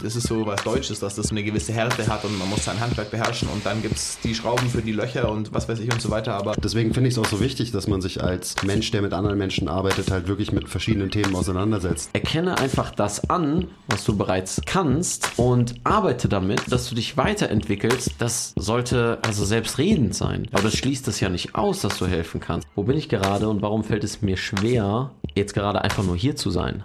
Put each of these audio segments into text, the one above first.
und es ist so was Deutsches, dass das eine gewisse Härte hat und man muss sein Handwerk beherrschen und dann gibt es die Schrauben für die Löcher und was weiß ich und so weiter. Aber deswegen finde ich es auch so wichtig, dass man sich als Mensch, der mit anderen Menschen arbeitet, halt wirklich mit verschiedenen Themen auseinandersetzt. Erkenne einfach das an, was du bereits kannst und arbeite damit, dass du dich weiterentwickelst. Das sollte also selbstredend sein. Aber das schließt es ja nicht aus, dass du helfen kannst. Wo bin ich gerade und warum fällt es mir schwer, jetzt gerade einfach nur hier zu sein?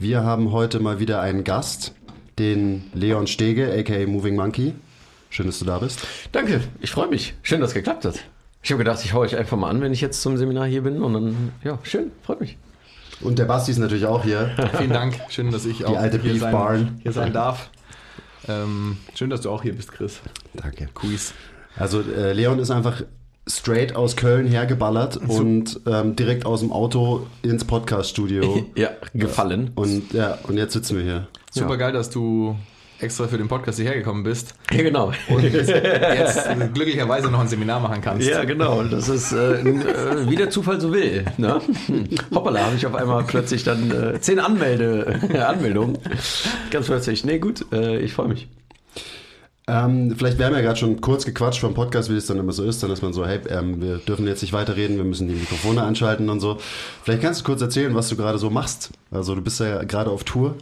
Wir haben heute mal wieder einen Gast, den Leon Stege, aka Moving Monkey. Schön, dass du da bist. Danke, ich freue mich. Schön, dass es geklappt hat. Ich habe gedacht, ich haue euch einfach mal an, wenn ich jetzt zum Seminar hier bin und dann, ja, schön, freut mich. Und der Basti ist natürlich auch hier. Vielen Dank, schön, dass ich Die auch alte hier, Beef sein, Barn. hier sein darf. Ähm, schön, dass du auch hier bist, Chris. Danke. Quiz. Also äh, Leon ist einfach straight aus Köln hergeballert und ähm, direkt aus dem Auto ins Podcast-Studio. Ja, gefallen. und ja, und jetzt sitzen wir hier. Super geil, dass du extra für den Podcast hierher gekommen bist Ja, genau. und jetzt glücklicherweise noch ein Seminar machen kannst. Ja, genau. Das ist äh, äh, wie der Zufall so will. Ne? Hm. Hoppala, habe ich auf einmal plötzlich dann äh, zehn Anmelde Anmeldungen. Ganz plötzlich. Nee, gut, äh, ich freue mich. Ähm, vielleicht, wir haben ja gerade schon kurz gequatscht vom Podcast, wie es dann immer so ist. Dann ist man so, hey, ähm, wir dürfen jetzt nicht weiterreden, wir müssen die Mikrofone anschalten und so. Vielleicht kannst du kurz erzählen, was du gerade so machst. Also du bist ja gerade auf Tour.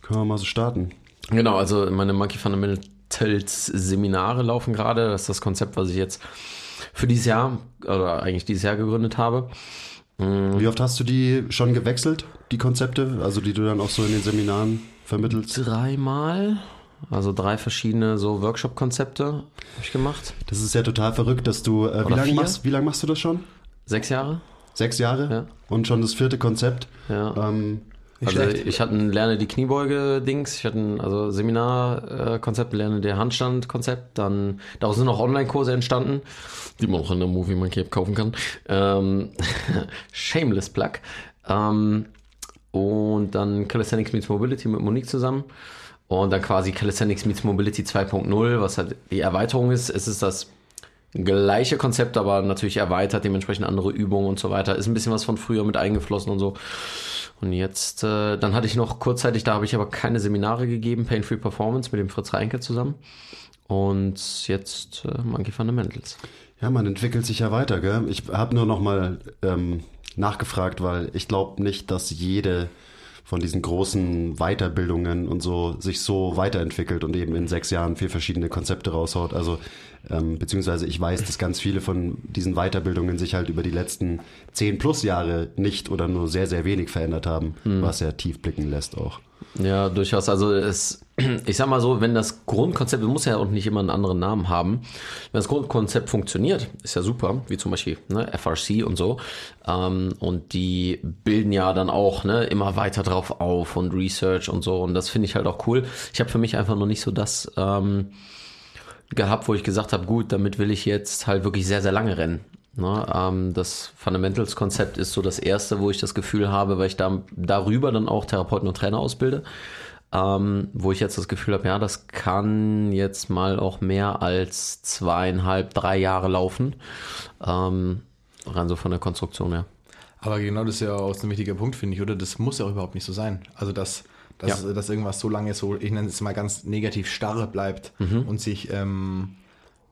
Können wir mal so starten. Genau, also meine Monkey Fundamentals Seminare laufen gerade. Das ist das Konzept, was ich jetzt für dieses Jahr, oder eigentlich dieses Jahr gegründet habe. Wie oft hast du die schon gewechselt, die Konzepte? Also die du dann auch so in den Seminaren vermittelst? Dreimal, also drei verschiedene so Workshop-Konzepte habe ich gemacht. Das ist ja total verrückt, dass du, äh, wie lange machst, wie lang machst du das schon? Sechs Jahre. Sechs Jahre? Ja. Und schon das vierte Konzept. Ja. Ähm, also schlecht. ich hatte ein Lerne die Kniebeuge-Dings, ich hatte ein also Seminar-Konzept, Lerne der Handstand-Konzept, dann daraus sind auch Online-Kurse entstanden, die man auch in der Movie Monkey App kaufen kann. Ähm, Shameless Plug. Ähm, und dann Calisthenics Meets Mobility mit Monique zusammen. Und dann quasi Calisthenics Meets Mobility 2.0, was halt die Erweiterung ist. Es ist das gleiche Konzept, aber natürlich erweitert, dementsprechend andere Übungen und so weiter. Ist ein bisschen was von früher mit eingeflossen und so. Und jetzt, äh, dann hatte ich noch kurzzeitig, da habe ich aber keine Seminare gegeben, Pain Free Performance mit dem Fritz Reinke zusammen. Und jetzt äh, Monkey Fundamentals. ja, man entwickelt sich ja weiter, gell? Ich habe nur noch mal ähm, nachgefragt, weil ich glaube nicht, dass jede von diesen großen Weiterbildungen und so sich so weiterentwickelt und eben in sechs Jahren vier verschiedene Konzepte raushaut. Also ähm, beziehungsweise ich weiß, dass ganz viele von diesen Weiterbildungen sich halt über die letzten zehn plus Jahre nicht oder nur sehr, sehr wenig verändert haben, was ja tief blicken lässt auch. Ja, durchaus. Also es, ich sag mal so, wenn das Grundkonzept, muss ja auch nicht immer einen anderen Namen haben, wenn das Grundkonzept funktioniert, ist ja super, wie zum Beispiel ne, FRC und so. Ähm, und die bilden ja dann auch ne, immer weiter drauf auf und Research und so. Und das finde ich halt auch cool. Ich habe für mich einfach noch nicht so das ähm, gehabt, wo ich gesagt habe, gut, damit will ich jetzt halt wirklich sehr, sehr lange rennen. Ne, ähm, das Fundamentals-Konzept ist so das erste, wo ich das Gefühl habe, weil ich da darüber dann auch Therapeuten und Trainer ausbilde, ähm, wo ich jetzt das Gefühl habe, ja, das kann jetzt mal auch mehr als zweieinhalb, drei Jahre laufen. Ähm, rein so von der Konstruktion her. Aber genau das ist ja auch ein wichtiger Punkt, finde ich, oder? Das muss ja auch überhaupt nicht so sein. Also, dass, dass, Ja. dass irgendwas so lange so, ich nenne es mal ganz negativ starr bleibt und sich ähm,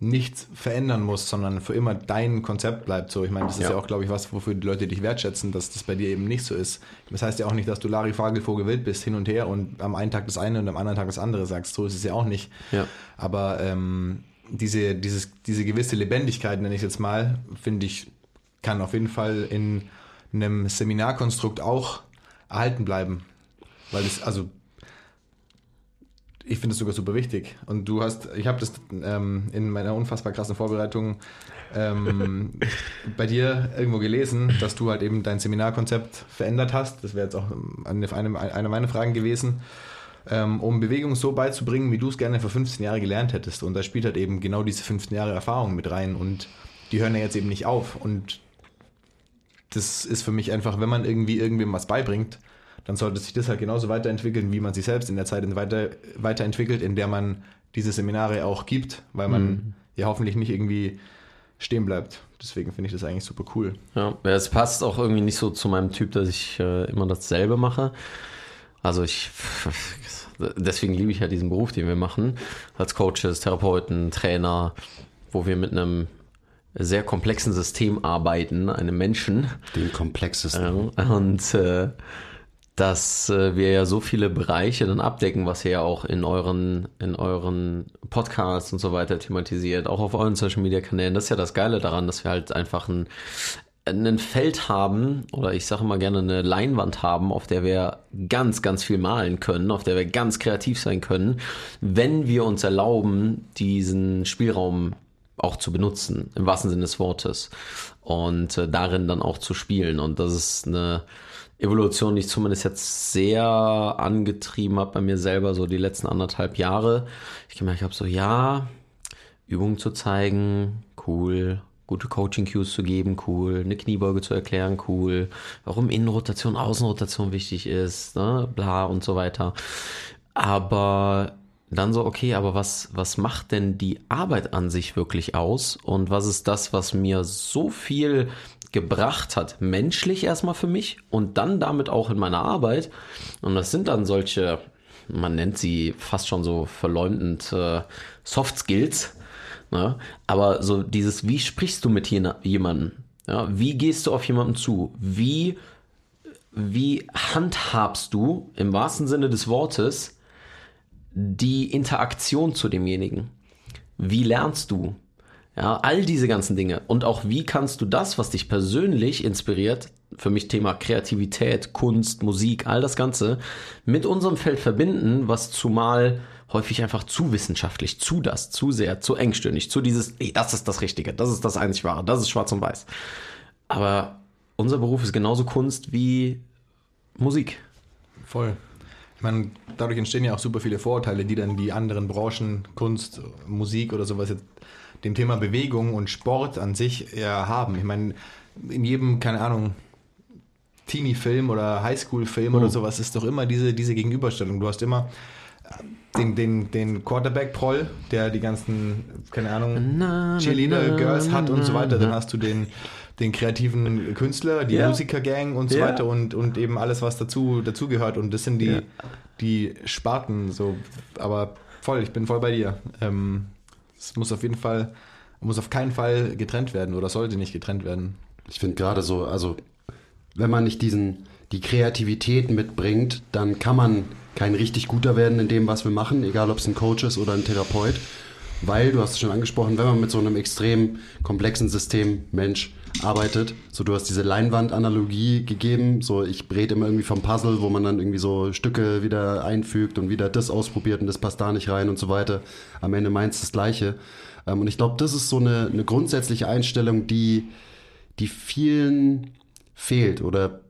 nichts verändern muss, sondern für immer dein Konzept bleibt so. Ich meine, das ist ja, Ja. auch, glaube ich, was, wofür die Leute dich wertschätzen, dass das bei dir eben nicht so ist. Das heißt ja auch nicht, dass du Larry Fagelvogel wild bist, hin und her und am einen Tag das eine und am anderen Tag das andere sagst. So ist es ja auch nicht. Ja. Aber ähm, diese, dieses, diese gewisse Lebendigkeit, nenne ich jetzt mal, finde ich, kann auf jeden Fall in einem Seminarkonstrukt auch erhalten bleiben. Weil das, also ich finde es sogar super wichtig. Und du hast, ich habe das ähm, in meiner unfassbar krassen Vorbereitung ähm, bei dir irgendwo gelesen, dass du halt eben dein Seminarkonzept verändert hast. Das wäre jetzt auch eine, eine, eine meiner Fragen gewesen. Ähm, um Bewegung so beizubringen, wie du es gerne vor 15 Jahren gelernt hättest. Und da spielt halt eben genau diese 15 Jahre Erfahrung mit rein. Und die hören ja jetzt eben nicht auf. Und das ist für mich einfach, wenn man irgendwie irgendwem was beibringt, dann sollte sich das halt genauso weiterentwickeln, wie man sich selbst in der Zeit weiter, weiterentwickelt, in der man diese Seminare auch gibt, weil man mhm. ja hoffentlich nicht irgendwie stehen bleibt. Deswegen finde ich das eigentlich super cool. Ja, es passt auch irgendwie nicht so zu meinem Typ, dass ich äh, immer dasselbe mache. Also ich, deswegen liebe ich ja diesen Beruf, den wir machen, als Coaches, Therapeuten, Trainer, wo wir mit einem sehr komplexen System arbeiten, einem Menschen. Dem komplexesten. und äh, dass äh, wir ja so viele Bereiche dann abdecken, was ihr ja auch in euren, in euren Podcasts und so weiter thematisiert, auch auf euren Social Media Kanälen. Das ist ja das Geile daran, dass wir halt einfach ein, ein Feld haben oder ich sage mal gerne eine Leinwand haben, auf der wir ganz, ganz viel malen können, auf der wir ganz kreativ sein können, wenn wir uns erlauben, diesen Spielraum auch zu benutzen, im wahrsten Sinne des Wortes. Und äh, darin dann auch zu spielen. Und das ist eine Evolution, die ich zumindest jetzt sehr angetrieben habe bei mir selber, so die letzten anderthalb Jahre. Ich gemerkt habe, so ja, Übungen zu zeigen, cool, gute Coaching-Cues zu geben, cool, eine Kniebeuge zu erklären, cool, warum Innenrotation, Außenrotation wichtig ist, ne, bla und so weiter. Aber dann so, okay, aber was, was macht denn die Arbeit an sich wirklich aus? Und was ist das, was mir so viel gebracht hat, menschlich erstmal für mich und dann damit auch in meiner Arbeit. Und das sind dann solche, man nennt sie fast schon so verleumdend äh, Soft Skills. Ne? Aber so dieses, wie sprichst du mit jemandem? Ja? Wie gehst du auf jemanden zu? Wie, wie handhabst du im wahrsten Sinne des Wortes die Interaktion zu demjenigen? Wie lernst du? Ja, all diese ganzen Dinge. Und auch wie kannst du das, was dich persönlich inspiriert, für mich Thema Kreativität, Kunst, Musik, all das Ganze, mit unserem Feld verbinden, was zumal häufig einfach zu wissenschaftlich, zu das, zu sehr, zu engstirnig, zu dieses, ey, das ist das Richtige, das ist das einzig Wahre, das ist schwarz und weiß. Aber unser Beruf ist genauso Kunst wie Musik. Voll. Ich meine, dadurch entstehen ja auch super viele Vorurteile, die dann die anderen Branchen, Kunst, Musik oder sowas jetzt dem Thema Bewegung und Sport an sich ja haben. Ich meine, in jedem, keine Ahnung, Teenie-Film oder Highschool-Film oh. oder sowas ist doch immer diese, diese Gegenüberstellung. Du hast immer äh, den, den, den Quarterback-Proll, der die ganzen, keine Ahnung, Cheerleader-Girls hat und so weiter. Dann hast du den, den kreativen Künstler, die ja. Musiker-Gang und so ja. weiter und, und eben alles, was dazu dazugehört. Und das sind die, ja. die Sparten. So. Aber voll, ich bin voll bei dir. Ähm, es muss auf jeden Fall, muss auf keinen Fall getrennt werden oder sollte nicht getrennt werden. Ich finde gerade so, also wenn man nicht diesen, die Kreativität mitbringt, dann kann man kein richtig guter werden in dem, was wir machen, egal ob es ein Coach ist oder ein Therapeut. Weil, du hast es schon angesprochen, wenn man mit so einem extrem komplexen System Mensch arbeitet, so du hast diese Leinwand-Analogie gegeben, so ich rede immer irgendwie vom Puzzle, wo man dann irgendwie so Stücke wieder einfügt und wieder das ausprobiert und das passt da nicht rein und so weiter. Am Ende meint das Gleiche. Ähm, und ich glaube, das ist so eine, eine grundsätzliche Einstellung, die, die vielen fehlt oder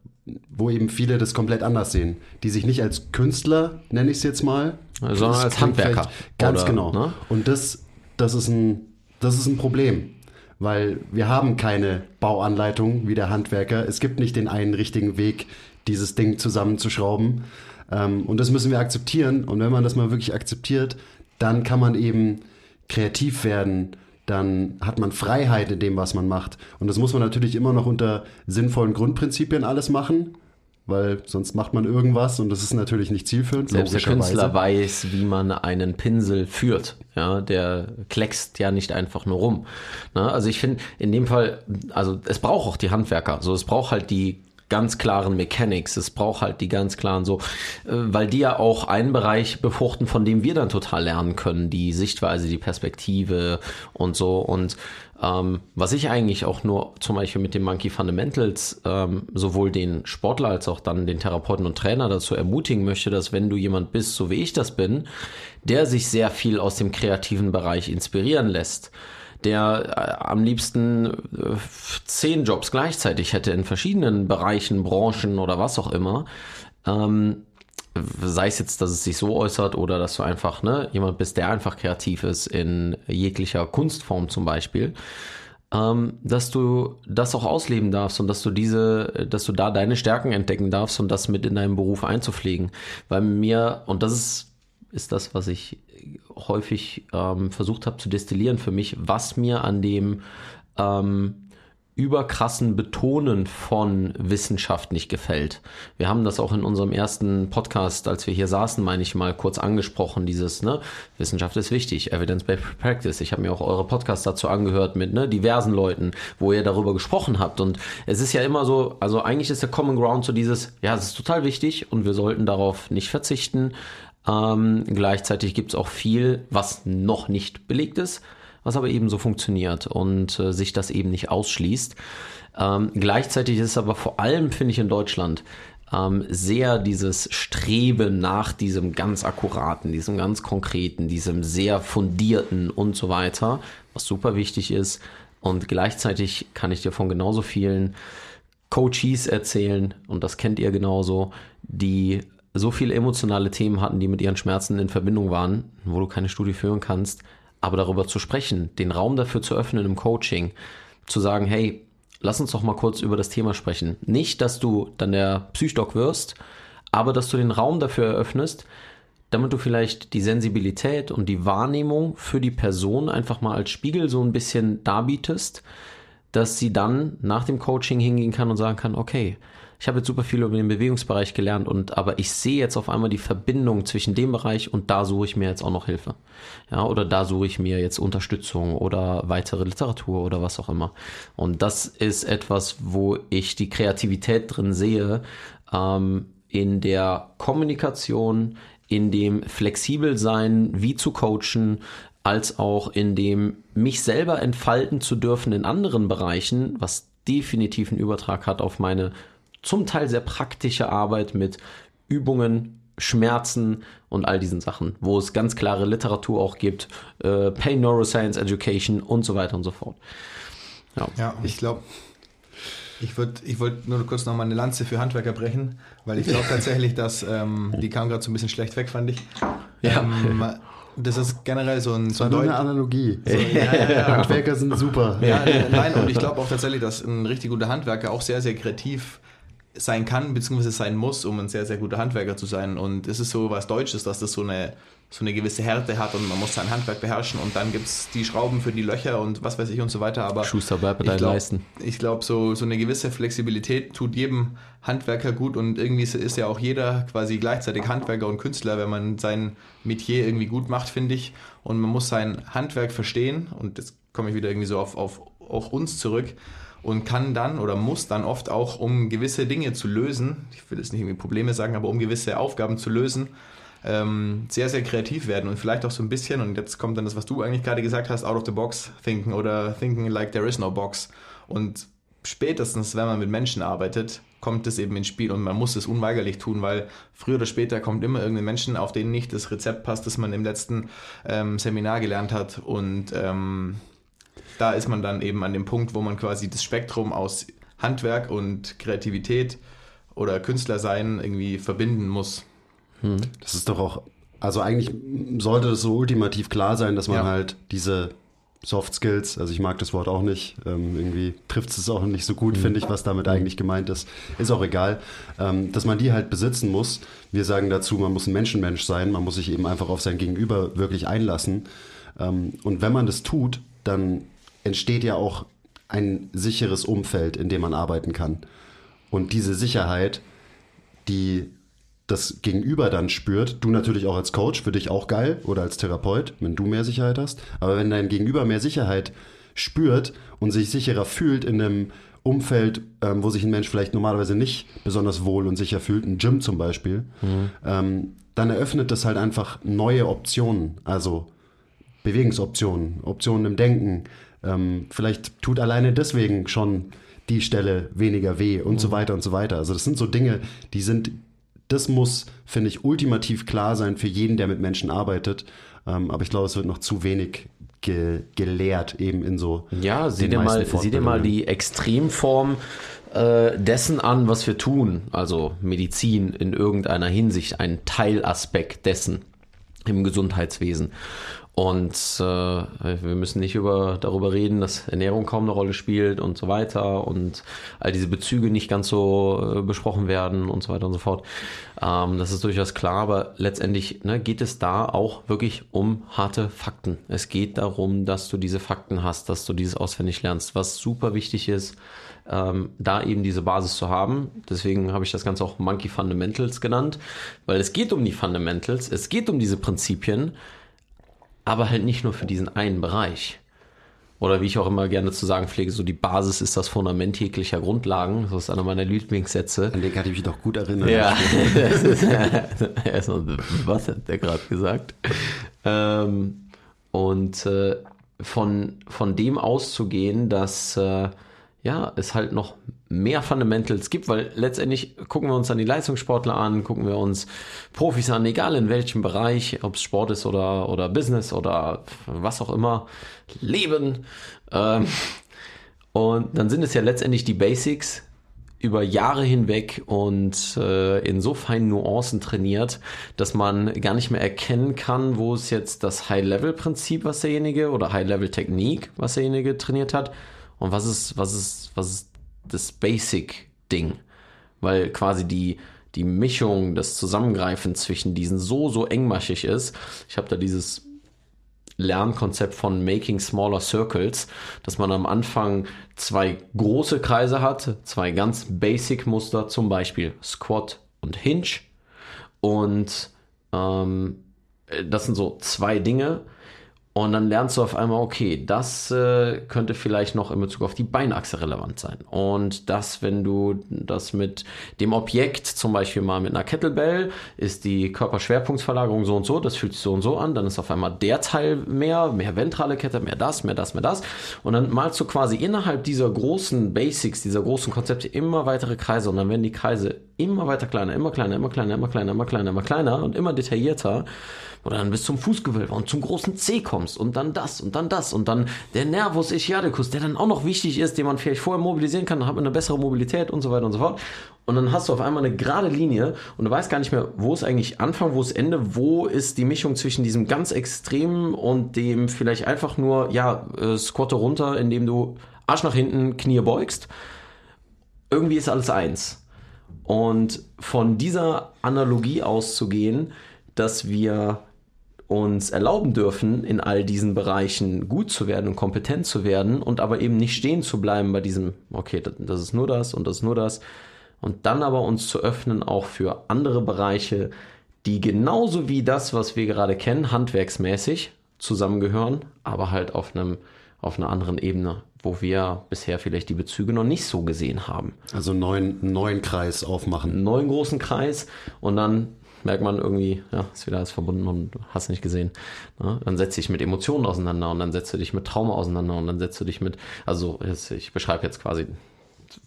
wo eben viele das komplett anders sehen, die sich nicht als Künstler, nenne ich es jetzt mal, sondern als Handwerker. Ganz oder, genau. Ne? Und das, das, ist ein, das ist ein Problem, weil wir haben keine Bauanleitung wie der Handwerker. Es gibt nicht den einen richtigen Weg, dieses Ding zusammenzuschrauben. Ähm, und das müssen wir akzeptieren. Und wenn man das mal wirklich akzeptiert, dann kann man eben kreativ werden, dann hat man Freiheit in dem, was man macht. Und das muss man natürlich immer noch unter sinnvollen Grundprinzipien alles machen weil sonst macht man irgendwas und das ist natürlich nicht zielführend. Selbst der Künstler weiß, wie man einen Pinsel führt. Ja, der kleckst ja nicht einfach nur rum. Na, also ich finde in dem Fall, also es braucht auch die Handwerker. So, es braucht halt die ganz klaren Mechanics. Es braucht halt die ganz klaren so, äh, weil die ja auch einen Bereich befruchten, von dem wir dann total lernen können, die Sichtweise, die Perspektive und so. Und Ähm, was ich eigentlich auch nur zum Beispiel mit den Monkey Fundamentals ähm, sowohl den Sportler als auch dann den Therapeuten und Trainer dazu ermutigen möchte, dass wenn du jemand bist, so wie ich das bin, der sich sehr viel aus dem kreativen Bereich inspirieren lässt, der äh, am liebsten äh, zehn Jobs gleichzeitig hätte in verschiedenen Bereichen, Branchen oder was auch immer, ähm, sei es jetzt, dass es sich so äußert oder dass du einfach ne, jemand bist, der einfach kreativ ist in jeglicher Kunstform zum Beispiel, ähm, dass du das auch ausleben darfst und dass du diese, dass du da deine Stärken entdecken darfst und das mit in deinen Beruf einzupflegen. Weil mir, und das ist, ist das, was ich häufig ähm, versucht habe zu destillieren für mich, was mir an dem ähm, überkrassen Betonen von Wissenschaft nicht gefällt. Wir haben das auch in unserem ersten Podcast, als wir hier saßen, meine ich mal kurz angesprochen, dieses, ne, Wissenschaft ist wichtig, Evidence-Based Practice. Ich habe mir auch eure Podcasts dazu angehört mit ne, diversen Leuten, wo ihr darüber gesprochen habt. Und es ist ja immer so, also eigentlich ist der Common Ground so dieses, ja, es ist total wichtig und wir sollten darauf nicht verzichten. Ähm, gleichzeitig gibt es auch viel, was noch nicht belegt ist was aber eben so funktioniert und äh, sich das eben nicht ausschließt. Ähm, gleichzeitig ist aber vor allem, finde ich, in Deutschland ähm, sehr dieses Streben nach diesem ganz akkuraten, diesem ganz konkreten, diesem sehr fundierten und so weiter, was super wichtig ist. Und gleichzeitig kann ich dir von genauso vielen Coaches erzählen, und das kennt ihr genauso, die so viele emotionale Themen hatten, die mit ihren Schmerzen in Verbindung waren, wo du keine Studie führen kannst, aber darüber zu sprechen, den Raum dafür zu öffnen im Coaching, zu sagen, hey, lass uns doch mal kurz über das Thema sprechen. Nicht, dass du dann der Psychdoc wirst, aber dass du den Raum dafür eröffnest, damit du vielleicht die Sensibilität und die Wahrnehmung für die Person einfach mal als Spiegel so ein bisschen darbietest, dass sie dann nach dem Coaching hingehen kann und sagen kann, okay, ich habe jetzt super viel über den Bewegungsbereich gelernt und aber ich sehe jetzt auf einmal die Verbindung zwischen dem Bereich und da suche ich mir jetzt auch noch Hilfe. Ja, oder da suche ich mir jetzt Unterstützung oder weitere Literatur oder was auch immer. Und das ist etwas, wo ich die Kreativität drin sehe, ähm, in der Kommunikation, in dem flexibel sein, wie zu coachen, als auch in dem mich selber entfalten zu dürfen in anderen Bereichen, was definitiv einen Übertrag hat auf meine zum Teil sehr praktische Arbeit mit Übungen, Schmerzen und all diesen Sachen, wo es ganz klare Literatur auch gibt, äh, Pain Neuroscience Education und so weiter und so fort. Ja, ja ich glaube, ich würde ich wollt nur kurz noch mal eine Lanze für Handwerker brechen, weil ich glaube tatsächlich, dass ähm, die kam gerade so ein bisschen schlecht weg, fand ich. Ja. Ähm, das ist generell so ein. So ein eine Analogie. So, ja, ja, ja. Handwerker sind super. Ja, nein, und ich glaube auch tatsächlich, dass ein richtig guter Handwerker auch sehr, sehr kreativ sein kann, beziehungsweise sein muss, um ein sehr, sehr guter Handwerker zu sein. Und es ist so was Deutsches, dass das so eine, so eine gewisse Härte hat und man muss sein Handwerk beherrschen und dann gibt es die Schrauben für die Löcher und was weiß ich und so weiter. Aber Schuster bleibt mit Leisten. Ich glaube, so, so eine gewisse Flexibilität tut jedem Handwerker gut und irgendwie ist ja auch jeder quasi gleichzeitig Handwerker und Künstler, wenn man sein Metier irgendwie gut macht, finde ich. Und man muss sein Handwerk verstehen und jetzt komme ich wieder irgendwie so auf, auf, auf uns zurück und kann dann oder muss dann oft auch, um gewisse Dinge zu lösen, ich will jetzt nicht irgendwie Probleme sagen, aber um gewisse Aufgaben zu lösen, ähm, sehr, sehr kreativ werden und vielleicht auch so ein bisschen, und jetzt kommt dann das, was du eigentlich gerade gesagt hast, out of the box thinken oder thinking like there is no box. Und spätestens, wenn man mit Menschen arbeitet, kommt es eben ins Spiel und man muss es unweigerlich tun, weil früher oder später kommt immer irgendein Menschen, auf den nicht das Rezept passt, das man im letzten ähm, Seminar gelernt hat und ähm, da ist man dann eben an dem Punkt, wo man quasi das Spektrum aus Handwerk und Kreativität oder Künstlersein irgendwie verbinden muss. Hm. Das ist doch auch, also eigentlich sollte das so ultimativ klar sein, dass man ja. halt diese Soft Skills, also ich mag das Wort auch nicht, ähm, irgendwie trifft es auch nicht so gut, mhm. finde ich, was damit eigentlich gemeint ist. Ist auch egal, ähm, dass man die halt besitzen muss. Wir sagen dazu, man muss ein Menschenmensch sein, man muss sich eben einfach auf sein Gegenüber wirklich einlassen. Ähm, und wenn man das tut, dann entsteht ja auch ein sicheres Umfeld, in dem man arbeiten kann. Und diese Sicherheit, die das Gegenüber dann spürt, du natürlich auch als Coach, für dich auch geil oder als Therapeut, wenn du mehr Sicherheit hast, aber wenn dein Gegenüber mehr Sicherheit spürt und sich sicherer fühlt in einem Umfeld, ähm, wo sich ein Mensch vielleicht normalerweise nicht besonders wohl und sicher fühlt, ein Gym zum Beispiel, mhm. ähm, dann eröffnet das halt einfach neue Optionen, also Bewegungsoptionen, Optionen im Denken, ähm, vielleicht tut alleine deswegen schon die Stelle weniger weh und so weiter und so weiter. Also das sind so Dinge, die sind, das muss, finde ich, ultimativ klar sein für jeden, der mit Menschen arbeitet. Ähm, aber ich glaube, es wird noch zu wenig ge gelehrt eben in so. Ja, sieh dir, mal, sieh dir mal die Extremform äh, dessen an, was wir tun. Also Medizin in irgendeiner Hinsicht, ein Teilaspekt dessen im Gesundheitswesen. Und äh, wir müssen nicht über, darüber reden, dass Ernährung kaum eine Rolle spielt und so weiter und all diese Bezüge nicht ganz so äh, besprochen werden und so weiter und so fort. Ähm, das ist durchaus klar, aber letztendlich ne, geht es da auch wirklich um harte Fakten. Es geht darum, dass du diese Fakten hast, dass du dieses auswendig lernst, was super wichtig ist, ähm, da eben diese Basis zu haben. Deswegen habe ich das Ganze auch Monkey Fundamentals genannt, weil es geht um die Fundamentals, es geht um diese Prinzipien, aber halt nicht nur für diesen einen Bereich. Oder wie ich auch immer gerne zu sagen pflege, so die Basis ist das Fundament jeglicher Grundlagen. Das ist einer meiner Lieblingssätze. An den kann ich mich doch gut erinnern. Ja, das ist, was hat der gerade gesagt? Ähm, und äh, von, von dem auszugehen, dass äh, ja, es halt noch mehr Fundamentals gibt, weil letztendlich gucken wir uns dann die Leistungssportler an, gucken wir uns Profis an, egal in welchem Bereich, ob es Sport ist oder, oder Business oder was auch immer, Leben. Ähm, und dann sind es ja letztendlich die Basics über Jahre hinweg und äh, in so feinen Nuancen trainiert, dass man gar nicht mehr erkennen kann, wo ist jetzt das High-Level-Prinzip, was derjenige oder High-Level-Technik, was derjenige trainiert hat und was ist, was ist, was ist das Basic-Ding. Weil quasi die, die Mischung, das Zusammengreifen zwischen diesen so, so engmaschig ist. Ich habe da dieses Lernkonzept von Making Smaller Circles, dass man am Anfang zwei große Kreise hat, zwei ganz basic Muster, zum Beispiel Squat und Hinge. Und ähm, das sind so zwei Dinge. Und dann lernst du auf einmal, okay, das äh, könnte vielleicht noch in Bezug auf die Beinachse relevant sein. Und das, wenn du das mit dem Objekt, zum Beispiel mal mit einer Kettlebell, ist die Körperschwerpunktsverlagerung so und so, das fühlt sich so und so an, dann ist auf einmal der Teil mehr, mehr ventrale Kette, mehr das, mehr das, mehr das. Und dann malst du quasi innerhalb dieser großen Basics, dieser großen Konzepte immer weitere Kreise und dann werden die Kreise immer weiter kleiner, immer kleiner, immer kleiner, immer kleiner, immer kleiner, immer kleiner und immer detaillierter oder dann bis zum Fußgewölbe und zum großen C kommst und dann das und dann das und dann der Nervus ischiadicus, der dann auch noch wichtig ist, den man vielleicht vorher mobilisieren kann, dann hat man eine bessere Mobilität und so weiter und so fort. Und dann hast du auf einmal eine gerade Linie und du weißt gar nicht mehr, wo ist eigentlich Anfang, wo ist Ende, wo ist die Mischung zwischen diesem ganz Extremen und dem vielleicht einfach nur, ja, äh, squatte runter, indem du Arsch nach hinten, Knie beugst. Irgendwie ist alles eins. Und von dieser Analogie auszugehen, dass wir uns erlauben dürfen, in all diesen Bereichen gut zu werden und kompetent zu werden und aber eben nicht stehen zu bleiben bei diesem, okay, das- ist nur das und das ist nur das. Und dann aber uns zu öffnen auch für andere Bereiche, die genauso wie das, was wir gerade kennen, handwerksmäßig zusammengehören, aber halt auf einem, auf einer anderen Ebene, wo wir bisher vielleicht die Bezüge noch nicht so gesehen haben Also neuen, einen neuen Kreis aufmachen. einen neuen großen Kreis und dann merkt man irgendwie, ja, ist wieder alles verbunden und du hast nicht gesehen. Ne? Dann setzt dich mit Emotionen auseinander und dann setzt du dich mit Trauma auseinander und dann setzt du dich mit, also ich beschreibe jetzt quasi,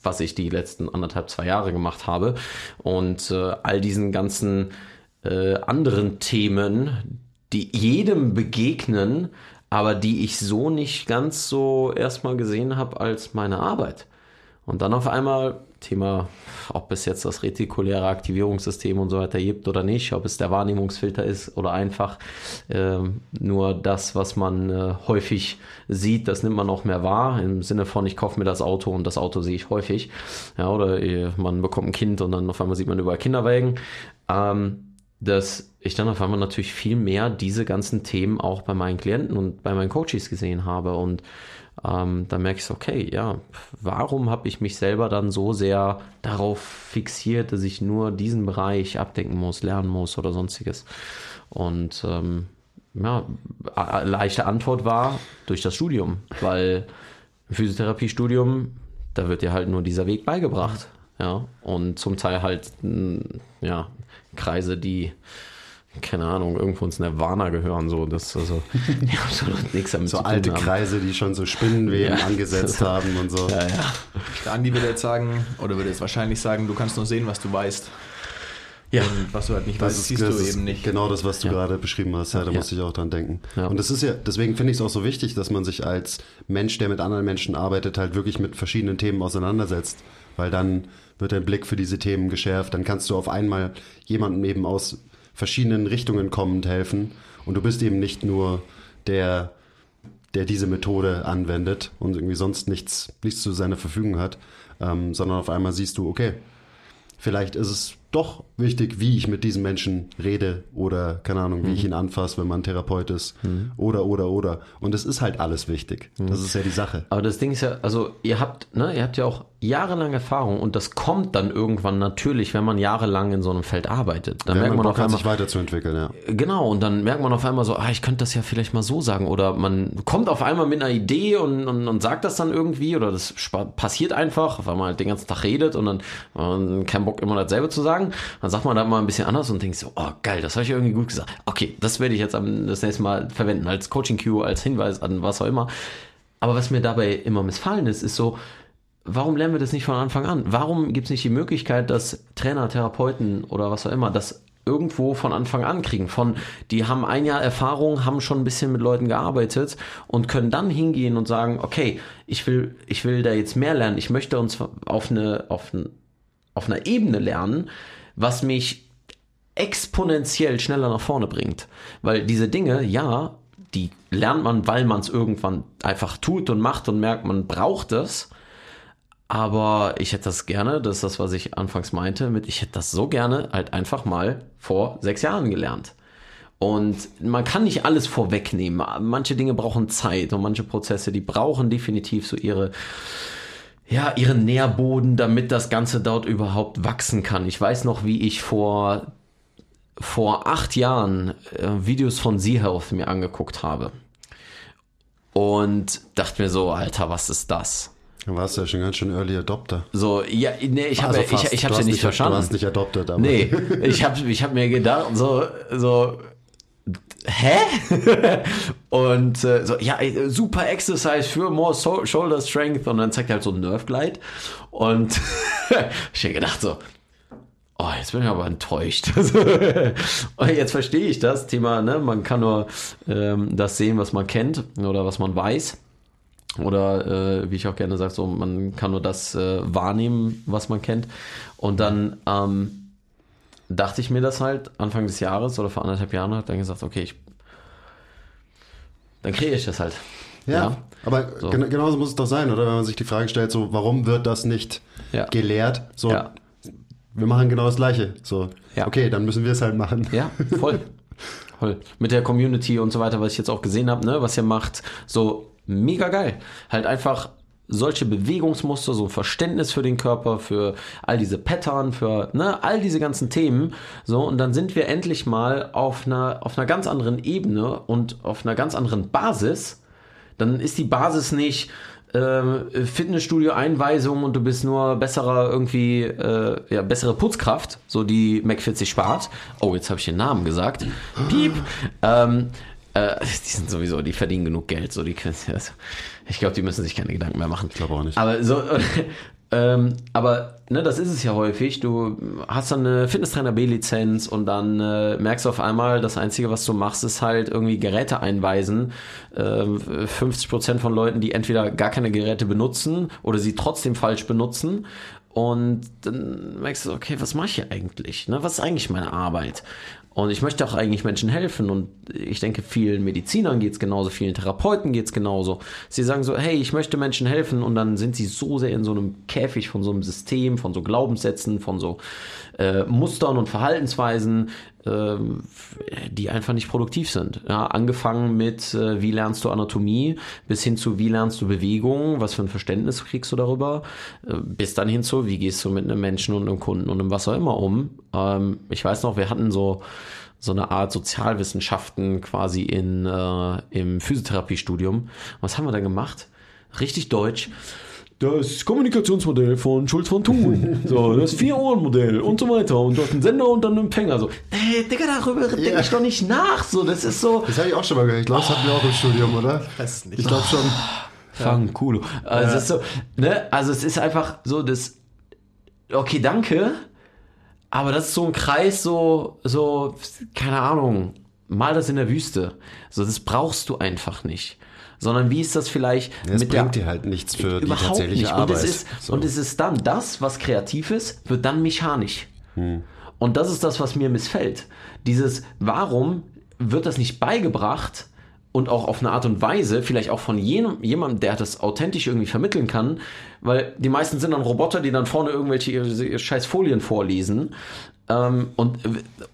was ich die letzten anderthalb, zwei Jahre gemacht habe und äh, all diesen ganzen äh, anderen Themen, die jedem begegnen, aber die ich so nicht ganz so erstmal gesehen habe als meine Arbeit. Und dann auf einmal Thema, ob es jetzt das retikuläre Aktivierungssystem und so weiter gibt oder nicht, ob es der Wahrnehmungsfilter ist oder einfach ähm, nur das, was man äh, häufig sieht, das nimmt man auch mehr wahr, im Sinne von, ich kaufe mir das Auto und das Auto sehe ich häufig. Ja, oder äh, man bekommt ein Kind und dann auf einmal sieht man überall Kinderwägen. Ähm, dass ich dann auf einmal natürlich viel mehr diese ganzen Themen auch bei meinen Klienten und bei meinen Coaches gesehen habe. Und ähm, dann merke ich so, okay, ja, warum habe ich mich selber dann so sehr darauf fixiert, dass ich nur diesen Bereich abdecken muss, lernen muss oder sonstiges? Und ähm, ja, leichte Antwort war durch das Studium, weil im Physiotherapiestudium, da wird dir halt nur dieser Weg beigebracht. Ja, und zum Teil halt, ja, Kreise, die keine Ahnung, irgendwo ins Nirvana gehören, so, das, also, die absolut nichts damit So zu tun alte haben. Kreise, die schon so Spinnenweben Ja. angesetzt haben und so. Ja, ja. Der Andi würde jetzt sagen, oder würde jetzt wahrscheinlich sagen, du kannst nur sehen, was du weißt. Ja. Und was du halt nicht Das weißt, ist, siehst das du ist eben nicht. genau das, was du Ja. gerade beschrieben hast. Ja, da Ja. musste ich auch dran denken. Ja. Und das ist ja, deswegen finde ich es auch so wichtig, dass man sich als Mensch, der mit anderen Menschen arbeitet, halt wirklich mit verschiedenen Themen auseinandersetzt. Weil dann wird dein Blick für diese Themen geschärft. Dann kannst du auf einmal jemandem eben aus verschiedenen Richtungen kommend helfen. Und du bist eben nicht nur der, der diese Methode anwendet und irgendwie sonst nichts, nichts zu seiner Verfügung hat, ähm, sondern auf einmal siehst du, okay, vielleicht ist es doch wichtig, wie ich mit diesem Menschen rede oder keine Ahnung, wie ich ihn anfasse, wenn man Therapeut ist oder oder oder und es ist halt alles wichtig. Das ist ja die Sache. Aber das Ding ist ja, also ihr habt, ne, ihr habt ja auch jahrelang Erfahrung und das kommt dann irgendwann natürlich, wenn man jahrelang in so einem Feld arbeitet. Dann Wenn merkt man man auf einmal, sich weiterzuentwickeln, ja. Genau, und dann merkt man auf einmal so, ah, ich könnte das ja vielleicht mal so sagen. Oder man kommt auf einmal mit einer Idee und, und, und sagt das dann irgendwie oder das passiert einfach, weil man halt den ganzen Tag redet und dann man keinen Bock immer dasselbe zu sagen. Dann sagt man da mal ein bisschen anders und denkt so, oh geil, das habe ich irgendwie gut gesagt. Okay, das werde ich jetzt am, das nächste Mal verwenden als Coaching-Cue, als Hinweis an was auch immer. Aber was mir dabei immer missfallen ist, ist so, warum lernen wir das nicht von Anfang an? Warum gibt es nicht die Möglichkeit, dass Trainer, Therapeuten oder was auch immer das irgendwo von Anfang an kriegen? Von, die haben ein Jahr Erfahrung, haben schon ein bisschen mit Leuten gearbeitet und können dann hingehen und sagen, okay, ich will, ich will da jetzt mehr lernen, ich möchte uns auf eine, auf, auf einer Ebene lernen, was mich exponentiell schneller nach vorne bringt. Weil diese Dinge, ja, die lernt man, weil man es irgendwann einfach tut und macht und merkt, man braucht es. Aber ich hätte das gerne, das ist das, was ich anfangs meinte, mit ich hätte das so gerne halt einfach mal vor sechs Jahren gelernt. Und man kann nicht alles vorwegnehmen. Manche Dinge brauchen Zeit und manche Prozesse, die brauchen definitiv so ihre, ja, ihren Nährboden, damit das Ganze dort überhaupt wachsen kann. Ich weiß noch, wie ich vor, vor acht Jahren äh, Videos von Z-Health mir angeguckt habe. Und dachte mir so, Alter, was ist das? Du warst ja schon ganz schön Early Adopter. So, ja, nee, ich habe Also ich, ich hab's ja nicht verstanden. Du hast nicht adoptet, aber. Nee, ich habe ich hab mir gedacht, so, so, hä? und äh, so, ja, ey, super Exercise für more so Shoulder Strength und dann zeigt er halt so ein Nerve Glide und ich hab gedacht so, oh, jetzt bin ich aber enttäuscht. und jetzt verstehe ich das Thema, ne, man kann nur ähm, das sehen, was man kennt oder was man weiß. Oder äh, wie ich auch gerne sage, so man kann nur das äh, wahrnehmen, was man kennt. Und dann ähm, dachte ich mir das halt Anfang des Jahres oder vor anderthalb Jahren hat dann gesagt, okay, ich dann kriege ich das halt. Ja, aber So. gen genauso muss es doch sein, oder? Wenn man sich die Frage stellt, so, warum wird das nicht Ja. gelehrt? So, Ja. wir machen genau das Gleiche. So, Ja. okay, dann müssen wir es halt machen. Ja, voll. voll. Mit der Community und so weiter, was ich jetzt auch gesehen habe, ne, was ihr macht, so mega geil. Halt einfach solche Bewegungsmuster, so ein Verständnis für den Körper, für all diese Pattern, für ne, all diese ganzen Themen. So, und dann sind wir endlich mal auf einer, auf einer ganz anderen Ebene und auf einer ganz anderen Basis. Dann ist die Basis nicht ähm, Fitnessstudio-Einweisung und du bist nur besserer irgendwie, äh, ja, bessere Putzkraft, so die Mac 40 spart. Oh, jetzt habe ich den Namen gesagt. Piep. Ähm, äh, die sind sowieso, die verdienen genug Geld, so die können also, Ich glaube, die müssen sich keine Gedanken mehr machen. Ich glaube auch nicht. Aber so, ähm, aber ne, das ist es ja häufig. Du hast dann eine Fitnesstrainer B-Lizenz und dann äh, merkst du auf einmal, das Einzige, was du machst, ist halt irgendwie Geräte einweisen. Ähm, 50% von Leuten, die entweder gar keine Geräte benutzen oder sie trotzdem falsch benutzen. Und dann merkst du, okay, was mache ich hier eigentlich? Ne? Was ist eigentlich meine Arbeit? Und ich möchte auch eigentlich Menschen helfen. Und ich denke, vielen Medizinern geht's genauso, vielen Therapeuten geht's genauso. Sie sagen so, hey, ich möchte Menschen helfen. Und dann sind sie so sehr in so einem Käfig von so einem System, von so Glaubenssätzen, von so äh, Mustern und Verhaltensweisen, ähm, die einfach nicht produktiv sind. Ja, angefangen mit, äh, wie lernst du Anatomie, bis hin zu, wie lernst du Bewegung, was für ein Verständnis kriegst du darüber, äh, bis dann hin zu, wie gehst du mit einem Menschen und einem Kunden und einem was auch immer um. Ähm, ich weiß noch, wir hatten so so eine Art Sozialwissenschaften quasi in, äh, im Physiotherapiestudium. Was haben wir da gemacht? Richtig deutsch. Das Kommunikationsmodell von Schulz von Thun. So, das Vier-Ohren-Modell und so weiter. Und du hast einen Sender und dann einen Empfänger. So, ey, Digga, darüber denke ich doch nicht nach. So, das ist so. Das habe ich auch schon mal gehört. Ich glaube, das hatten wir auch im Studium, oder? weiß nicht. Ich glaube schon. Fang, cool. Also, es ist so, ne? also es ist einfach so das, okay, danke, aber das ist so ein Kreis, so, so, keine Ahnung, mal das in der Wüste. So, das brauchst du einfach nicht. Sondern wie ist das vielleicht Ja, mit der bringt dir halt nichts für die Überhaupt tatsächliche nicht. Arbeit. Und es, ist, So. und es ist dann das, was kreativ ist, wird dann mechanisch. Und das ist das, was mir missfällt. Dieses, warum wird das nicht beigebracht und auch auf eine Art und Weise, vielleicht auch von jenem, jemandem, der das authentisch irgendwie vermitteln kann, weil die meisten sind dann Roboter, die dann vorne irgendwelche ihre, scheiß Folien vorlesen. Ähm, und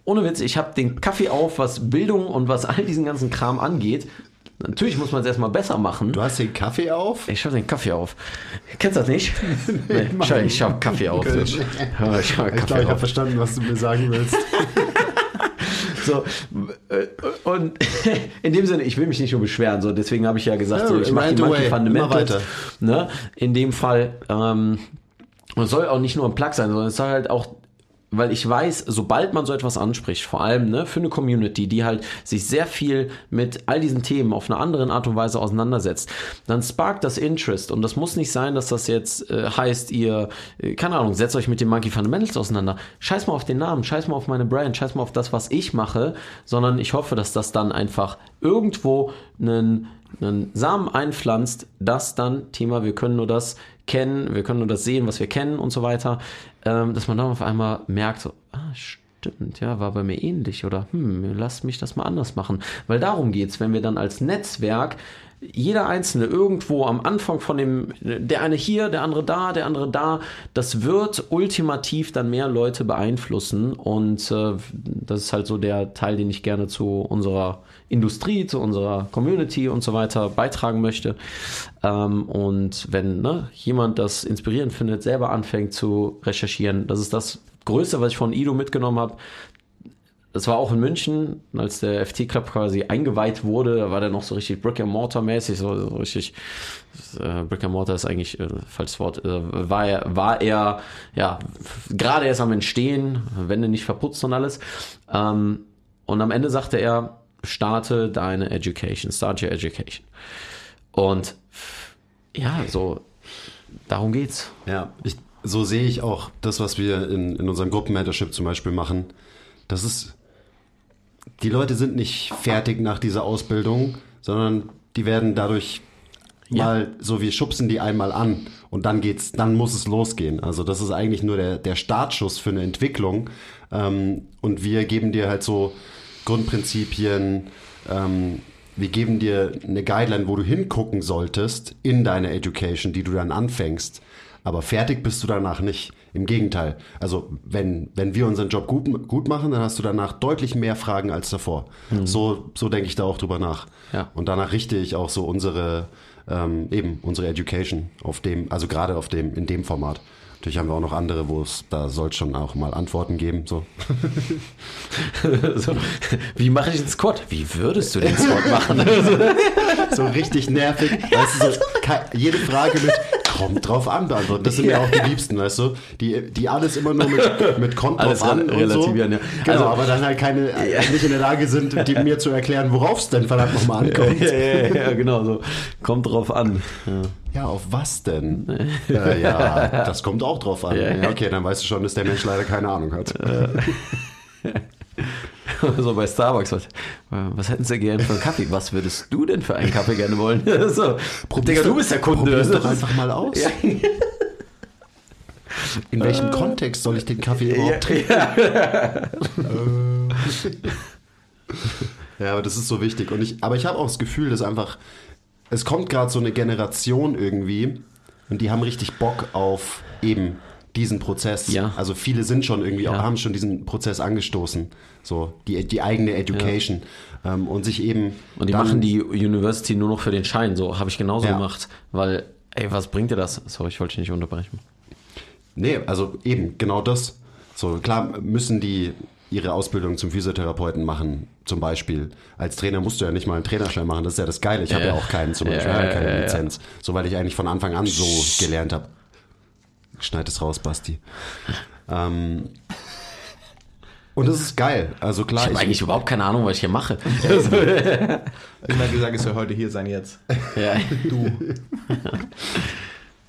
ohne Witz, ich habe den Kaffee auf, was Bildung und was all diesen ganzen Kram angeht. Natürlich muss man es erstmal besser machen. Du hast den Kaffee auf? Ich schau den Kaffee auf. Kennst du das nicht? nee, schau, ich schau Kaffee auf. Ich schau Ich Kaffee ich habe verstanden, was du mir sagen willst. So, äh, und in dem Sinne, ich will mich nicht nur beschweren, so deswegen habe ich ja gesagt, Ja, so, ich mache die Monkey. Fundamentals. Ne? In dem Fall, ähm, und es soll auch nicht nur ein Plug sein, sondern es soll halt auch weil ich weiß, sobald man so etwas anspricht, vor allem ne, für eine Community, die halt sich sehr viel mit all diesen Themen auf eine andere Art und Weise auseinandersetzt, dann sparkt das Interest. Und das muss nicht sein, dass das jetzt äh, heißt, ihr, äh, keine Ahnung, setzt euch mit den Monkey Fundamentals auseinander. Scheiß mal auf den Namen, scheiß mal auf meine Brand, scheiß mal auf das, was ich mache, sondern ich hoffe, dass das dann einfach irgendwo einen, einen Samen einpflanzt, das dann Thema, wir können nur das kennen, wir können nur das sehen, was wir kennen und so weiter, ähm, dass man dann auf einmal merkt, so, ah, stimmt, ja, war bei mir ähnlich oder hm, lasst mich das mal anders machen. Weil darum geht's, wenn wir dann als Netzwerk jeder Einzelne irgendwo am Anfang von dem, der eine hier, der andere da, der andere da, das wird ultimativ dann mehr Leute beeinflussen und äh, das ist halt so der Teil, den ich gerne zu unserer Industrie, zu unserer Community und so weiter beitragen möchte. Ähm, und wenn ne, jemand das inspirierend findet, selber anfängt zu recherchieren, das ist das Größte, was ich von Ido mitgenommen habe. Das war auch in München, als der FT Club quasi eingeweiht wurde, da war der noch so richtig Brick and Mortar mäßig, so, so richtig, äh, Brick and Mortar ist eigentlich äh, falsches Wort, äh, war er, war er, ja, gerade erst am Entstehen, Wände nicht verputzt und alles. Ähm, und am Ende sagte er, starte deine Education, start your education. Und ja, so, darum geht's. Ja, ich, so sehe ich auch das, was wir in, in unserem Gruppenmentorship zum Beispiel machen. Das ist, die Leute sind nicht fertig nach dieser Ausbildung, sondern die werden dadurch mal, so wir schubsen die einmal an und dann geht's, dann muss es losgehen. Also das ist eigentlich nur der, der Startschuss für eine Entwicklung. Ähm, und wir geben dir halt so Grundprinzipien, ähm, wir geben dir eine Guideline, wo du hingucken solltest in deine Education, die du dann anfängst. Aber fertig bist du danach nicht. Im Gegenteil. Also wenn, wenn wir unseren Job gut, gut machen, dann hast du danach deutlich mehr Fragen als davor. So, so denke ich da auch drüber nach. Ja. Und danach richte ich auch so unsere, ähm, eben unsere Education auf dem, also gerade auf dem, in dem Format. Natürlich haben wir auch noch andere, wo es, da soll es schon auch mal Antworten geben. So. so, wie mache ich den Squat? Wie würdest du den Squat machen? so richtig nervig. Weißt du, so, jede Frage mit kommt drauf an beantworten. Das sind ja auch die Liebsten, weißt du? Die, die alles immer nur mit, mit kommt Alles drauf an re- und so. relativieren, ja. Genau, Also- aber dann halt keine, nicht in der Lage sind, die mir zu erklären, worauf es denn verdammt nochmal ankommt. ja, ja, ja, genau so. Kommt drauf an. Ja. Ja, auf was denn? äh, ja, das kommt auch drauf an. Ja, okay, dann weißt du schon, dass der Mensch leider keine Ahnung hat. So bei Starbucks. Was, was hätten sie gerne für einen Kaffee? Was würdest du denn für einen Kaffee gerne wollen? so. Digga, du bist der Kunde. Probier's doch einfach mal aus. Ja. In welchem Kontext soll ich den Kaffee überhaupt trinken? Ja, aber das ist so wichtig. Und ich, aber ich habe auch das Gefühl, dass einfach, es kommt gerade so eine Generation irgendwie und die haben richtig Bock auf eben diesen Prozess. Ja. Also viele sind schon irgendwie, Ja. haben schon diesen Prozess angestoßen. So, die, die eigene Education. Ähm, und sich eben. Und die machen die University nur noch für den Schein. So habe ich genauso Ja. gemacht. Weil, ey, was bringt dir das? Sorry, ich wollte dich nicht unterbrechen. Nee, also eben, genau das. So, klar müssen die ihre Ausbildung zum Physiotherapeuten machen, zum Beispiel. Als Trainer musst du ja nicht mal einen Trainerschein machen, das ist ja das Geile. Ich habe ja auch keinen zum Beispiel, Ja, ich keine ja, ja. Lizenz. So, weil ich eigentlich von Anfang an so gelernt habe. Schneid es raus, Basti. Ähm, und das ist geil. Also Ich klar, habe eigentlich überhaupt keine Ahnung, was ich hier mache. Ich habe immer gesagt, ich soll heute hier sein jetzt. ja.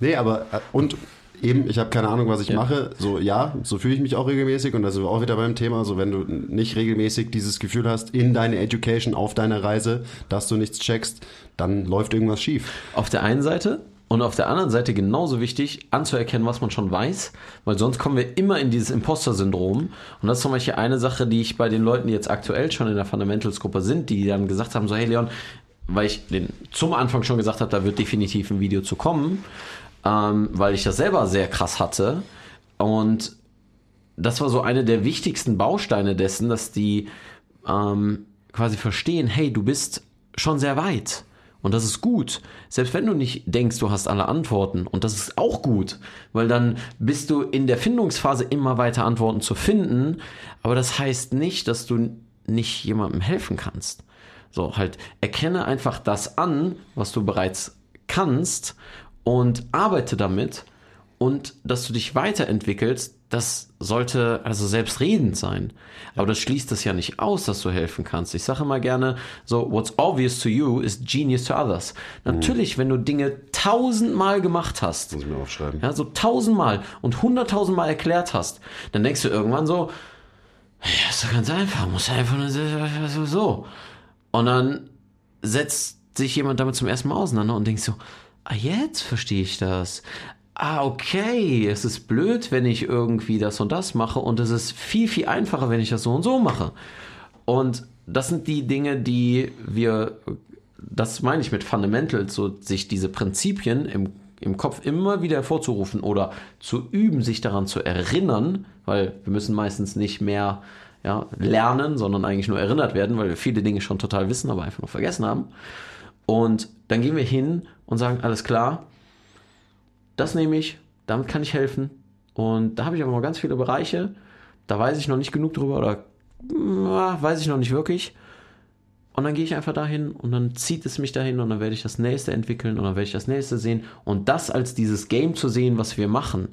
Nee, aber äh, und eben, ich habe keine Ahnung, was ich mache. So, ja, so fühle ich mich auch regelmäßig und da sind wir auch wieder beim Thema. So, wenn du nicht regelmäßig dieses Gefühl hast, in deine Education, auf deiner Reise, dass du nichts checkst, dann läuft irgendwas schief. Auf der einen Seite und auf der anderen Seite genauso wichtig, anzuerkennen, was man schon weiß, weil sonst kommen wir immer in dieses Imposter-Syndrom. Und das ist zum Beispiel eine Sache, die ich bei den Leuten, die jetzt aktuell schon in der Fundamentals-Gruppe sind, die dann gesagt haben, so, hey Leon, weil ich den zum Anfang schon gesagt habe, da wird definitiv ein Video zu kommen, ähm, weil ich das selber sehr krass hatte. Und das war so eine der wichtigsten Bausteine dessen, dass die ähm, quasi verstehen, hey, du bist schon sehr weit. Und das ist gut. Selbst wenn du nicht denkst, du hast alle Antworten. Und das ist auch gut, weil dann bist du in der Findungsphase immer weiter Antworten zu finden. Aber das heißt nicht, dass du nicht jemandem helfen kannst. So, halt, erkenne einfach das an, was du bereits kannst und arbeite damit und dass du dich weiterentwickelst, das sollte also selbstredend sein. Aber das schließt das ja nicht aus, dass du helfen kannst. Ich sage immer gerne, so, what's obvious to you is genius to others. Natürlich, wenn du Dinge tausendmal gemacht hast, Muss ich mir aufschreiben. ja, so tausendmal und hunderttausendmal erklärt hast, dann denkst du irgendwann so, ja, ist doch ganz einfach, muss einfach nur so. Und dann setzt sich jemand damit zum ersten Mal auseinander und denkt so, ah, jetzt verstehe ich das. Ah, okay, es ist blöd, wenn ich irgendwie das und das mache und es ist viel, viel einfacher, wenn ich das so und so mache. Und das sind die Dinge, die wir, das meine ich mit Fundamentals, so sich diese Prinzipien im, im Kopf immer wieder hervorzurufen oder zu üben, sich daran zu erinnern, weil wir müssen meistens nicht mehr ja, lernen, sondern eigentlich nur erinnert werden, weil wir viele Dinge schon total wissen, aber einfach nur vergessen haben. Und dann gehen wir hin und sagen, alles klar, das nehme ich, damit kann ich helfen. Und da habe ich aber noch ganz viele Bereiche, da weiß ich noch nicht genug drüber oder weiß ich noch nicht wirklich. Und dann gehe ich einfach dahin und dann zieht es mich dahin und dann werde ich das nächste entwickeln und dann werde ich das nächste sehen. Und das als dieses Game zu sehen, was wir machen.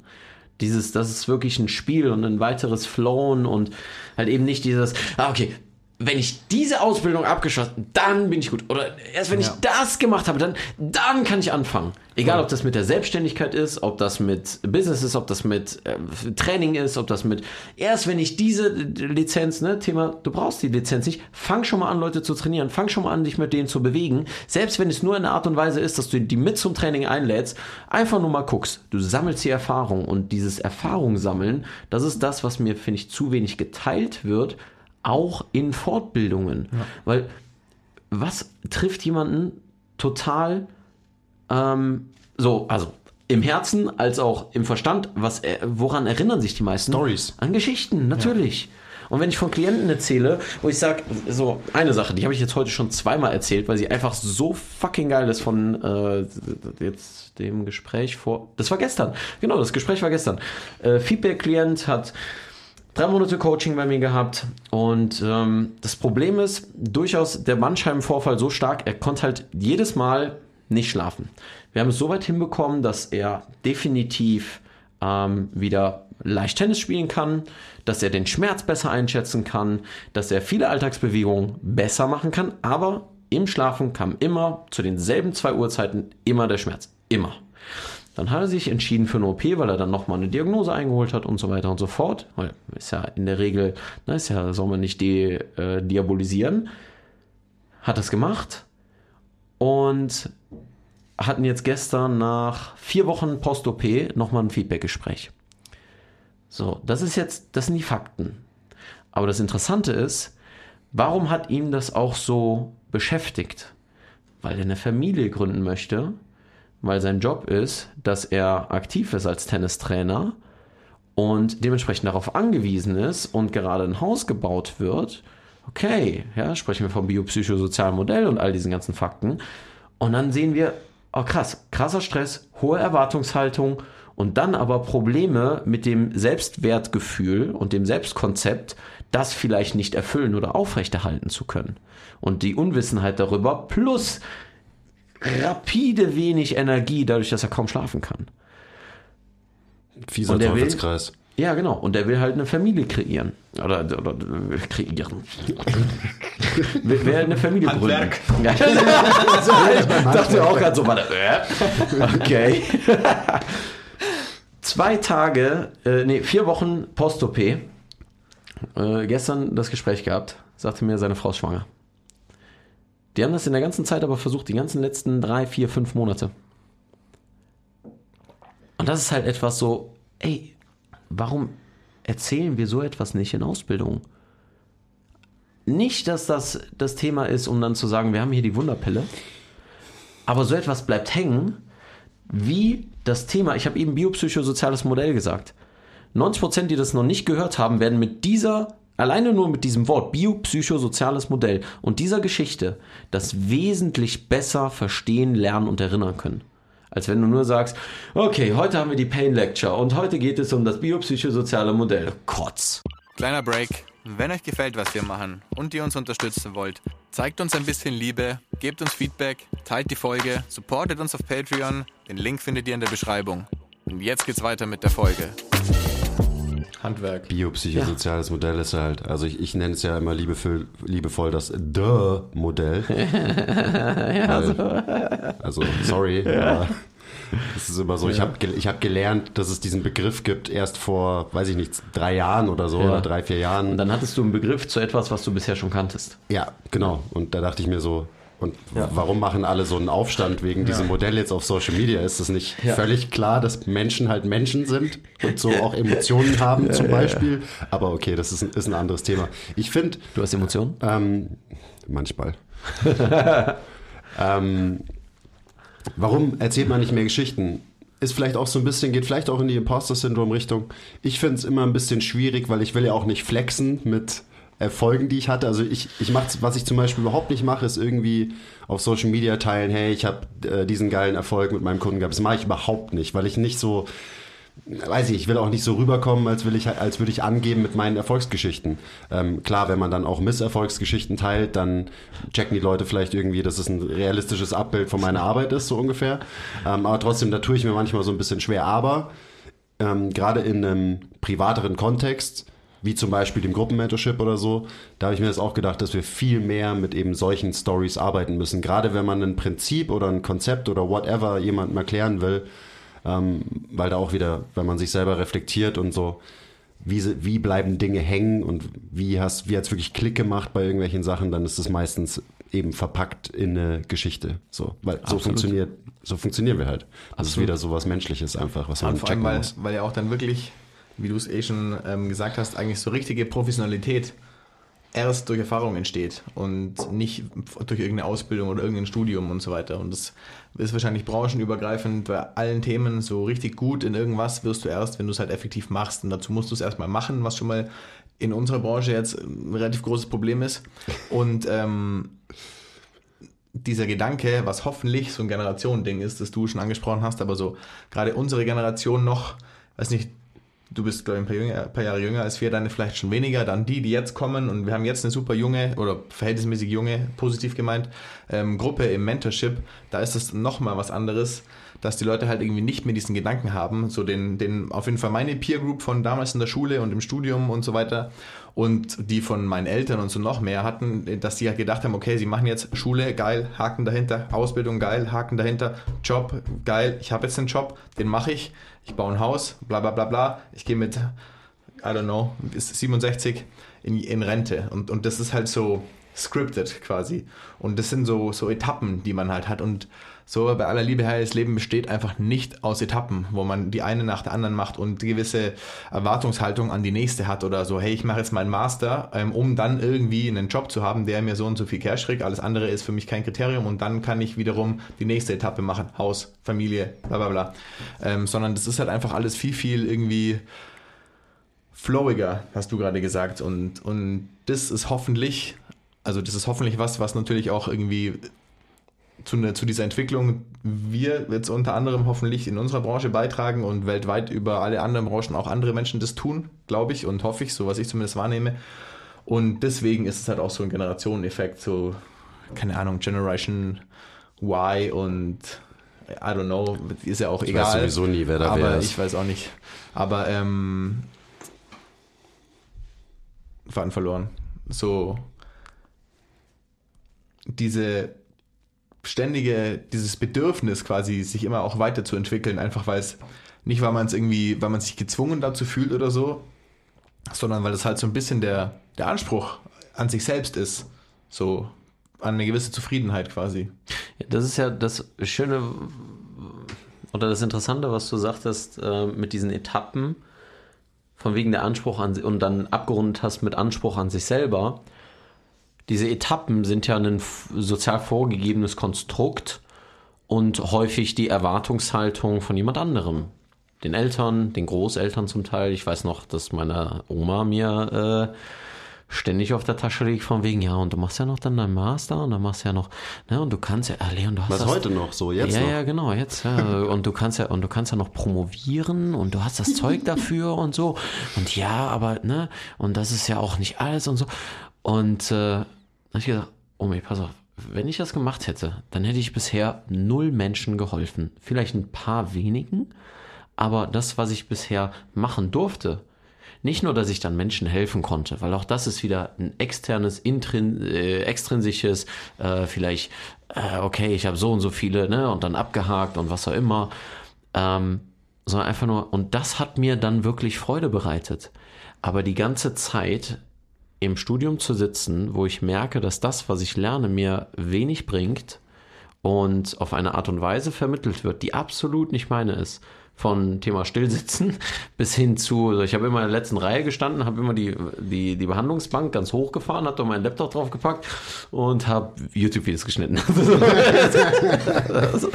Dieses, das ist wirklich ein Spiel und ein weiteres Flown und halt eben nicht dieses, ah, okay, wenn ich diese Ausbildung abgeschlossen, dann bin ich gut. Oder erst wenn ich das gemacht habe, dann, dann kann ich anfangen. Egal, ob das mit der Selbstständigkeit ist, ob das mit Business ist, ob das mit äh, Training ist, ob das mit, erst wenn ich diese Lizenz, ne, Thema, du brauchst die Lizenz nicht, fang schon mal an, Leute zu trainieren, fang schon mal an, dich mit denen zu bewegen. Selbst wenn es nur eine Art und Weise ist, dass du die mit zum Training einlädst, einfach nur mal guckst. Du sammelst die Erfahrung und dieses Erfahrung sammeln, das ist das, was mir, finde ich, zu wenig geteilt wird, auch in Fortbildungen. Weil was trifft jemanden total ähm, so, also im Herzen als auch im Verstand, was, äh, woran erinnern sich die meisten? Stories. An Geschichten, natürlich. Und wenn ich von Klienten erzähle, wo ich sage, so eine Sache, die habe ich jetzt heute schon zweimal erzählt, weil sie einfach so fucking geil ist von äh, jetzt dem Gespräch vor. Das war gestern. Genau, das Gespräch war gestern. Äh, Feedback-Klient hat drei Monate Coaching bei mir gehabt und ähm, das Problem ist durchaus der Bandscheibenvorfall so stark, er konnte halt jedes Mal nicht schlafen. Wir haben es so weit hinbekommen, dass er definitiv ähm, wieder leicht Tennis spielen kann, dass er den Schmerz besser einschätzen kann, dass er viele Alltagsbewegungen besser machen kann, aber im Schlafen kam immer zu denselben zwei Uhrzeiten immer der Schmerz. Immer. Dann hat er sich entschieden für eine OP, weil er dann nochmal eine Diagnose eingeholt hat und so weiter und so fort. Weil ist ja in der Regel, ne, ist ja, soll man nicht di äh, diabolisieren. Hat das gemacht und hatten jetzt gestern nach vier Wochen Post-OP nochmal ein Feedback-Gespräch. So, das ist jetzt, das sind die Fakten. Aber das Interessante ist, warum hat ihn das auch so beschäftigt? Weil er eine Familie gründen möchte, weil sein Job ist, dass er aktiv ist als Tennistrainer und dementsprechend darauf angewiesen ist und gerade ein Haus gebaut wird. Okay, ja, sprechen wir vom biopsychosozialen Modell und all diesen ganzen Fakten. Und dann sehen wir, oh krass, krasser Stress, hohe Erwartungshaltung und dann aber Probleme mit dem Selbstwertgefühl und dem Selbstkonzept, das vielleicht nicht erfüllen oder aufrechterhalten zu können. Und die Unwissenheit darüber plus rapide wenig Energie, dadurch, dass er kaum schlafen kann. Fieser Teufelskreis. Ja, genau. Und der will halt eine Familie kreieren. Oder, oder äh, kreieren. will, will eine Familie Handwerk. gründen. Ich dachte auch gerade so, warte. äh, Okay. Zwei Tage, äh, nee, vier Wochen Post-OP. Äh, gestern das Gespräch gehabt, sagte mir, seine Frau ist schwanger. Die haben das in der ganzen Zeit aber versucht, die ganzen letzten drei, vier, fünf Monate. Und das ist halt etwas so, ey, warum erzählen wir so etwas nicht in Ausbildung? Nicht, dass das das Thema ist, um dann zu sagen, wir haben hier die Wunderpille. Aber so etwas bleibt hängen, wie das Thema, ich habe eben biopsychosoziales Modell gesagt. 90%, die das noch nicht gehört haben, werden mit dieser, alleine nur mit diesem Wort, biopsychosoziales Modell und dieser Geschichte das wesentlich besser verstehen, lernen und erinnern können. Als wenn du nur sagst, okay, heute haben wir die Pain Lecture und heute geht es um das biopsychosoziale Modell. Kotz. Kleiner Break. Wenn euch gefällt, was wir machen und ihr uns unterstützen wollt, zeigt uns ein bisschen Liebe, gebt uns Feedback, teilt die Folge, supportet uns auf Patreon. Den Link findet ihr in der Beschreibung. Und jetzt geht's weiter mit der Folge. Handwerk. Biopsychosoziales Modell ist halt, also ich, ich nenne es ja immer liebevoll, liebevoll das The-Modell. Weil- also, sorry, aber es ist immer so, ich habe ich hab gelernt, dass es diesen Begriff gibt, erst vor, weiß ich nicht, drei Jahren oder so, Ja. oder drei, vier Jahren. Und dann hattest du einen Begriff zu etwas, was du bisher schon kanntest. Ja, genau. Und da dachte ich mir so, und warum machen alle so einen Aufstand wegen diesem Modell jetzt auf Social Media? Ist es nicht völlig klar, dass Menschen halt Menschen sind und so auch Emotionen haben zum Beispiel? Aber okay, das ist ein, ist ein anderes Thema. Ich finde, Du hast Emotionen? ähm, manchmal. ähm, warum erzählt man nicht mehr Geschichten? Ist vielleicht auch so ein bisschen, geht vielleicht auch in die Imposter-Syndrom-Richtung. Ich finde es immer ein bisschen schwierig, weil ich will ja auch nicht flexen mit Erfolgen, die ich hatte. Also ich, ich mache, was ich zum Beispiel überhaupt nicht mache, ist irgendwie auf Social Media teilen, hey, ich habe äh, diesen geilen Erfolg mit meinem Kunden gehabt. Das mache ich überhaupt nicht, weil ich nicht so, weiß ich, ich will auch nicht so rüberkommen, als, will ich, als würde ich angeben mit meinen Erfolgsgeschichten. Ähm, klar, wenn man dann auch Misserfolgsgeschichten teilt, dann checken die Leute vielleicht irgendwie, dass es ein realistisches Abbild von meiner Arbeit ist, so ungefähr. Ähm, aber trotzdem, da tue ich mir manchmal so ein bisschen schwer. Aber ähm, gerade in einem privateren Kontext, wie zum Beispiel dem Gruppenmentorship oder so, da habe ich mir das auch gedacht, dass wir viel mehr mit eben solchen Stories arbeiten müssen. Gerade wenn man ein Prinzip oder ein Konzept oder whatever jemandem erklären will, ähm, weil da auch wieder, wenn man sich selber reflektiert und so, wie, wie bleiben Dinge hängen und wie hast, wie hat's wirklich Klick gemacht bei irgendwelchen Sachen, dann ist es meistens eben verpackt in eine Geschichte. So, weil so funktioniert, so funktionieren wir halt. Das ist wieder so was Menschliches einfach, was man Und vor allem, weil, weil ja auch dann wirklich, wie du es eh schon ähm, gesagt hast, eigentlich so richtige Professionalität erst durch Erfahrung entsteht und nicht durch irgendeine Ausbildung oder irgendein Studium und so weiter. Und das ist wahrscheinlich branchenübergreifend bei allen Themen so richtig gut in irgendwas wirst du erst, wenn du es halt effektiv machst. Und dazu musst du es erstmal machen, was schon mal in unserer Branche jetzt ein relativ großes Problem ist. Und ähm, dieser Gedanke, was hoffentlich so ein Generationending ist, das du schon angesprochen hast, aber so gerade unsere Generation noch, weiß nicht, du bist, glaube ich, ein paar, jünger, ein paar Jahre jünger als wir, deine vielleicht schon weniger, dann die, die jetzt kommen. Und wir haben jetzt eine super junge oder verhältnismäßig junge, positiv gemeint, ähm, Gruppe im Mentorship, da ist es nochmal was anderes, dass die Leute halt irgendwie nicht mehr diesen Gedanken haben, so den, den, auf jeden Fall meine Peer Group von damals in der Schule und im Studium und so weiter und die von meinen Eltern und so noch mehr hatten, dass die halt gedacht haben, okay, sie machen jetzt Schule, geil, Haken dahinter, Ausbildung, geil, Haken dahinter, Job, geil, ich habe jetzt einen Job, den mache ich, ich baue ein Haus, bla bla bla bla, ich gehe mit, I don't know, bis 67 in, in Rente. Und, und das ist halt so scripted quasi und das sind so, so Etappen, die man halt hat und so bei aller Liebe her, das Leben besteht einfach nicht aus Etappen, wo man die eine nach der anderen macht und gewisse Erwartungshaltung an die nächste hat oder so, hey, ich mache jetzt meinen Master, ähm, um dann irgendwie einen Job zu haben, der mir so und so viel Cash kriegt. Alles andere ist für mich kein Kriterium und dann kann ich wiederum die nächste Etappe machen. Haus, Familie, bla bla bla. Ähm, sondern das ist halt einfach alles viel, viel irgendwie flowiger, hast du gerade gesagt. Und, und das ist hoffentlich, also das ist hoffentlich was, was natürlich auch irgendwie zu, ne, zu dieser Entwicklung wir jetzt unter anderem hoffentlich in unserer Branche beitragen und weltweit über alle anderen Branchen auch andere Menschen das tun, glaube ich und hoffe ich, so was ich zumindest wahrnehme. Und deswegen ist es halt auch so ein Generationeneffekt, so, keine Ahnung, Generation Y und I don't know, ist ja auch Ich egal. weiß sowieso nie, wer da aber ist. ich weiß auch nicht. Aber ähm, Faden verloren. So diese ständige, dieses Bedürfnis quasi, sich immer auch weiterzuentwickeln, einfach weil es nicht, weil man es irgendwie, weil man sich gezwungen dazu fühlt oder so, sondern weil es halt so ein bisschen der, der Anspruch an sich selbst ist. So an eine gewisse Zufriedenheit quasi. Ja, das ist ja das Schöne oder das Interessante, was du sagtest äh, mit diesen Etappen, von wegen der Anspruch an und dann abgerundet hast mit Anspruch an sich selber. Diese Etappen sind ja ein sozial vorgegebenes Konstrukt und häufig die Erwartungshaltung von jemand anderem. Den Eltern, den Großeltern zum Teil. Ich weiß noch, dass meine Oma mir äh, ständig auf der Tasche liegt von wegen, ja, und du machst ja noch dann deinen Master und dann machst du ja noch, ne, und du kannst ja, ah, Leon, du hast Was das, heute noch so, jetzt ja, noch. ja, genau, jetzt, ja. Und du kannst ja, und du kannst ja noch promovieren und du hast das Zeug dafür und so. Und ja, aber, ne, und das ist ja auch nicht alles und so. Und äh, hab ich gesagt, oh mir, pass auf, wenn ich das gemacht hätte, dann hätte ich bisher null Menschen geholfen. Vielleicht ein paar wenigen, aber das, was ich bisher machen durfte, nicht nur, dass ich dann Menschen helfen konnte, weil auch das ist wieder ein externes, intrin äh, extrinsisches, äh, vielleicht, äh, okay, ich habe so und so viele, ne, und dann abgehakt und was auch immer, ähm, sondern einfach nur, und das hat mir dann wirklich Freude bereitet. Aber die ganze Zeit im Studium zu sitzen, wo ich merke, dass das, was ich lerne, mir wenig bringt und auf eine Art und Weise vermittelt wird, die absolut nicht meine ist. Von Thema Stillsitzen bis hin zu, also ich habe immer in der letzten Reihe gestanden, habe immer die, die, die Behandlungsbank ganz hochgefahren, habe da meinen Laptop draufgepackt und habe YouTube-Videos geschnitten. das,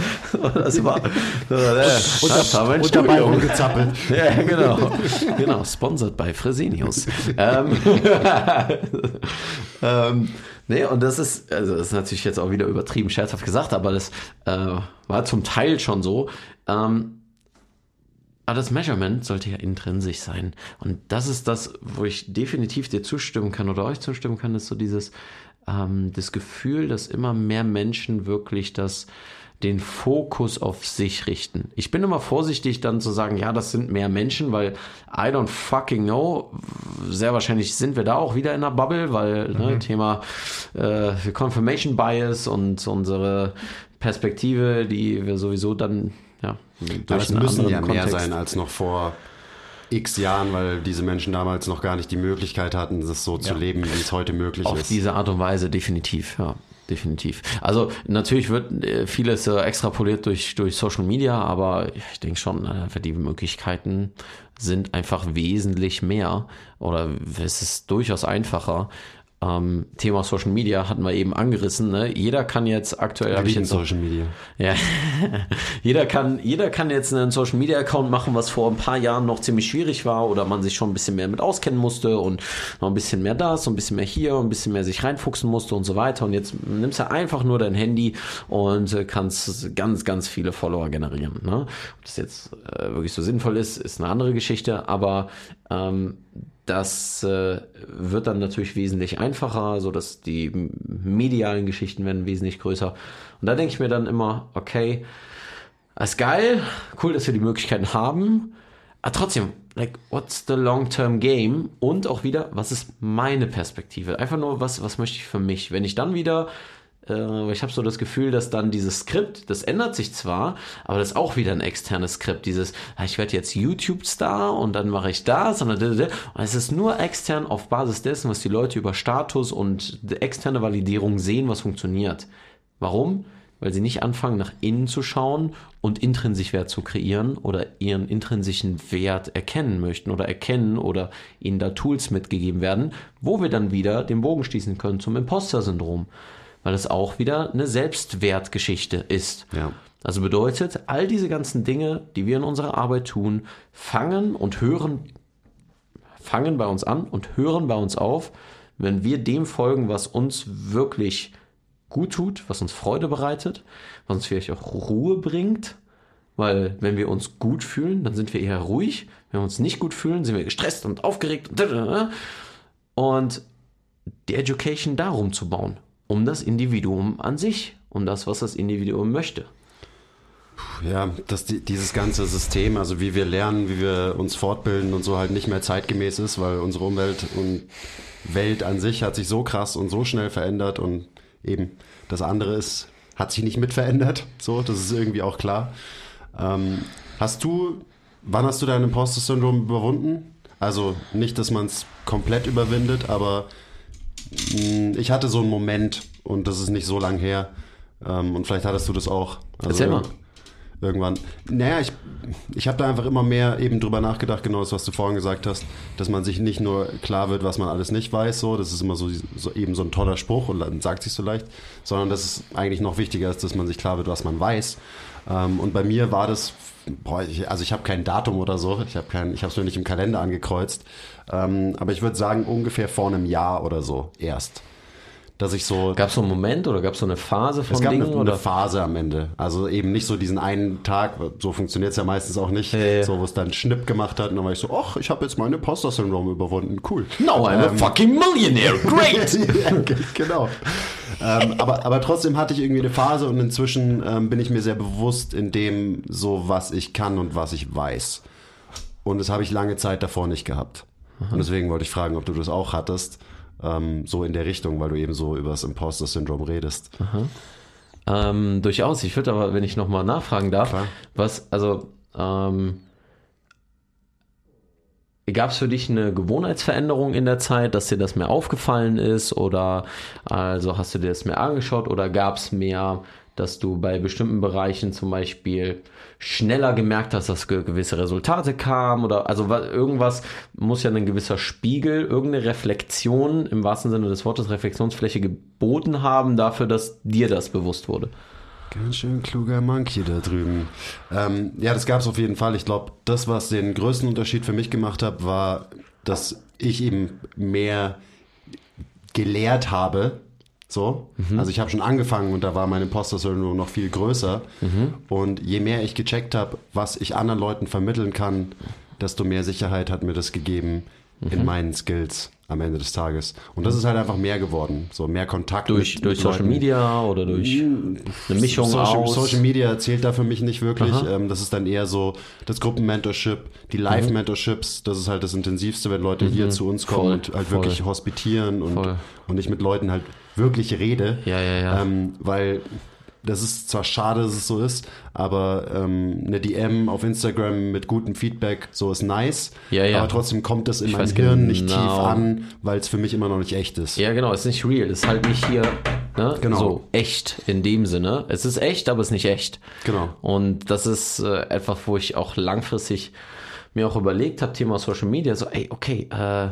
das war, das war Und dabei rumgezappelt. Ja, genau. genau, sponsored bei Fresenius. ähm, ähm, nee, und das ist, also das ist natürlich jetzt auch wieder übertrieben scherzhaft gesagt, aber das äh, war zum Teil schon so. Ähm, aber das Measurement sollte ja intrinsisch sein. Und das ist das, wo ich definitiv dir zustimmen kann oder euch zustimmen kann, ist so dieses ähm, das Gefühl, dass immer mehr Menschen wirklich das den Fokus auf sich richten. Ich bin immer vorsichtig dann zu sagen, ja, das sind mehr Menschen, weil I don't fucking know. Sehr wahrscheinlich sind wir da auch wieder in der Bubble, weil ne, Thema äh, Confirmation Bias und unsere Perspektive, die wir sowieso dann ja Aber es müssen ja mehr Kontext- sein als noch vor x Jahren, weil diese Menschen damals noch gar nicht die Möglichkeit hatten, das so zu leben, wie es heute möglich Auf ist. diese Art und Weise definitiv, ja. Definitiv. Also natürlich wird äh, vieles äh, extrapoliert durch, durch Social Media, aber ich denke schon, äh, die Möglichkeiten sind einfach wesentlich mehr oder es ist durchaus einfacher. Ähm, Thema Social Media hatten wir eben angerissen. Ne? Jeder kann jetzt aktuell. hab ich jetzt Social Media. ja, jeder kann, jeder kann jetzt einen Social Media Account machen, was vor ein paar Jahren noch ziemlich schwierig war oder man sich schon ein bisschen mehr mit auskennen musste und noch ein bisschen mehr das, und ein bisschen mehr hier und ein bisschen mehr sich reinfuchsen musste und so weiter. Und jetzt nimmst du einfach nur dein Handy und äh, kannst ganz, ganz viele Follower generieren. Ne? Ob das jetzt äh, wirklich so sinnvoll ist, ist eine andere Geschichte, aber ähm, das äh, wird dann natürlich wesentlich einfacher, so dass die medialen Geschichten werden wesentlich größer. Und da denke ich mir dann immer, okay, ist geil, cool, dass wir die Möglichkeiten haben. Aber trotzdem, like, what's the long-term game? Und auch wieder, was ist meine Perspektive? Einfach nur, was, was möchte ich für mich? Wenn ich dann wieder, äh, ich habe so das Gefühl, dass dann dieses Skript, das ändert sich zwar, aber das ist auch wieder ein externes Skript. Dieses, ah, ich werde jetzt YouTube-Star und dann mache ich das und, dann, und es ist nur extern auf Basis dessen, was die Leute über Status und externe Validierung sehen, was funktioniert. Warum? Weil sie nicht anfangen, nach innen zu schauen und intrinsisch Wert zu kreieren oder ihren intrinsischen Wert erkennen möchten oder erkennen oder ihnen da Tools mitgegeben werden, wo wir dann wieder den Bogen schließen können zum Imposter-Syndrom. Weil es auch wieder eine Selbstwertgeschichte ist. Ja. Also bedeutet, all diese ganzen Dinge, die wir in unserer Arbeit tun, fangen und hören, fangen bei uns an und hören bei uns auf, wenn wir dem folgen, was uns wirklich gut tut, was uns Freude bereitet, was uns vielleicht auch Ruhe bringt. Weil wenn wir uns gut fühlen, dann sind wir eher ruhig. Wenn wir uns nicht gut fühlen, sind wir gestresst und aufgeregt. Und, und die Education darum zu bauen, um das Individuum an sich, um das, was das Individuum möchte. Ja, dass die, dieses ganze System, also wie wir lernen, wie wir uns fortbilden und so halt nicht mehr zeitgemäß ist, weil unsere Umwelt und Welt an sich hat sich so krass und so schnell verändert und eben das andere ist, hat sich nicht mit verändert. So, das ist irgendwie auch klar. Ähm, hast du, wann hast du dein Imposter-Syndrom überwunden? Also nicht, dass man es komplett überwindet, aber ich hatte so einen Moment und das ist nicht so lang her. Ähm, und vielleicht hattest du das auch. Also Erzähl mal. Irgendwann. Naja, ich, ich habe da einfach immer mehr eben drüber nachgedacht, genau das, was du vorhin gesagt hast, dass man sich nicht nur klar wird, was man alles nicht weiß, so, das ist immer so, so eben so ein toller Spruch und dann sagt sich so leicht, sondern dass es eigentlich noch wichtiger ist, dass man sich klar wird, was man weiß. Ähm, und bei mir war das, boah, ich, also ich habe kein Datum oder so, ich habe kein, ich habe es mir nicht im Kalender angekreuzt, ähm, aber ich würde sagen ungefähr vor einem Jahr oder so erst, dass ich so Gab es so einen Moment oder gab es so eine Phase von es gab Dingen? eine, oder? eine Phase am Ende. Also eben nicht so diesen einen Tag, so funktioniert es ja meistens auch nicht, ja. so wo es dann Schnipp gemacht hat und dann war ich so, ach, ich habe jetzt meine Imposter-Syndrom überwunden, cool. No, I'm a fucking millionaire. Great! ja, ge- genau. ähm, aber, aber trotzdem hatte ich irgendwie eine Phase und inzwischen ähm, bin ich mir sehr bewusst in dem, so was ich kann und was ich weiß. Und das habe ich lange Zeit davor nicht gehabt. Und deswegen wollte ich fragen, ob du das auch hattest, ähm, so in der Richtung, weil du eben so über das Imposter-Syndrom redest. Ähm, durchaus. Ich würde aber, wenn ich nochmal nachfragen darf, Klar. was, also, ähm, gab es für dich eine Gewohnheitsveränderung in der Zeit, dass dir das mehr aufgefallen ist oder also hast du dir das mehr angeschaut oder gab es mehr, dass du bei bestimmten Bereichen zum Beispiel schneller gemerkt hast, dass ge- gewisse Resultate kamen oder also wa- irgendwas muss ja ein gewisser Spiegel, irgendeine Reflexion im wahrsten Sinne des Wortes Reflexionsfläche geboten haben dafür, dass dir das bewusst wurde. Ganz schön kluger Monkey da drüben. Ähm, ja, das gab es auf jeden Fall. Ich glaube, das, was den größten Unterschied für mich gemacht hat, war, dass ich eben mehr gelehrt habe. So, also ich habe schon angefangen und da war mein Imposter-Syndrom noch viel größer. Und je mehr ich gecheckt habe, was ich anderen Leuten vermitteln kann, desto mehr Sicherheit hat mir das gegeben in meinen Skills am Ende des Tages. Und das ist halt einfach mehr geworden. So mehr Kontakt Durch, durch Social Leuten. Media oder durch eine Mischung Social, aus. Social Media zählt da für mich nicht wirklich. Ähm, das ist dann eher so das Gruppenmentorship, die Mhm. Live-Mentorships. Das ist halt das Intensivste, wenn Leute hier zu uns kommen Voll, und halt voll. wirklich hospitieren und, Voll. und ich mit Leuten halt wirklich rede. Ja, ja, ja. Ähm, weil das ist zwar schade, dass es so ist, aber ähm, eine DM auf Instagram mit gutem Feedback, so ist nice. Ja, ja. Aber trotzdem kommt das in Ich meinem Hirn nicht tief genau. an, weil es für mich immer noch nicht echt ist. Ja, genau, es ist nicht real, es ist halt nicht hier ne, Genau. so echt in dem Sinne. Es ist echt, aber es ist nicht echt. Genau. Und das ist äh, etwas, wo ich auch langfristig mir auch überlegt habe, Thema Social Media, so, ey, okay, äh,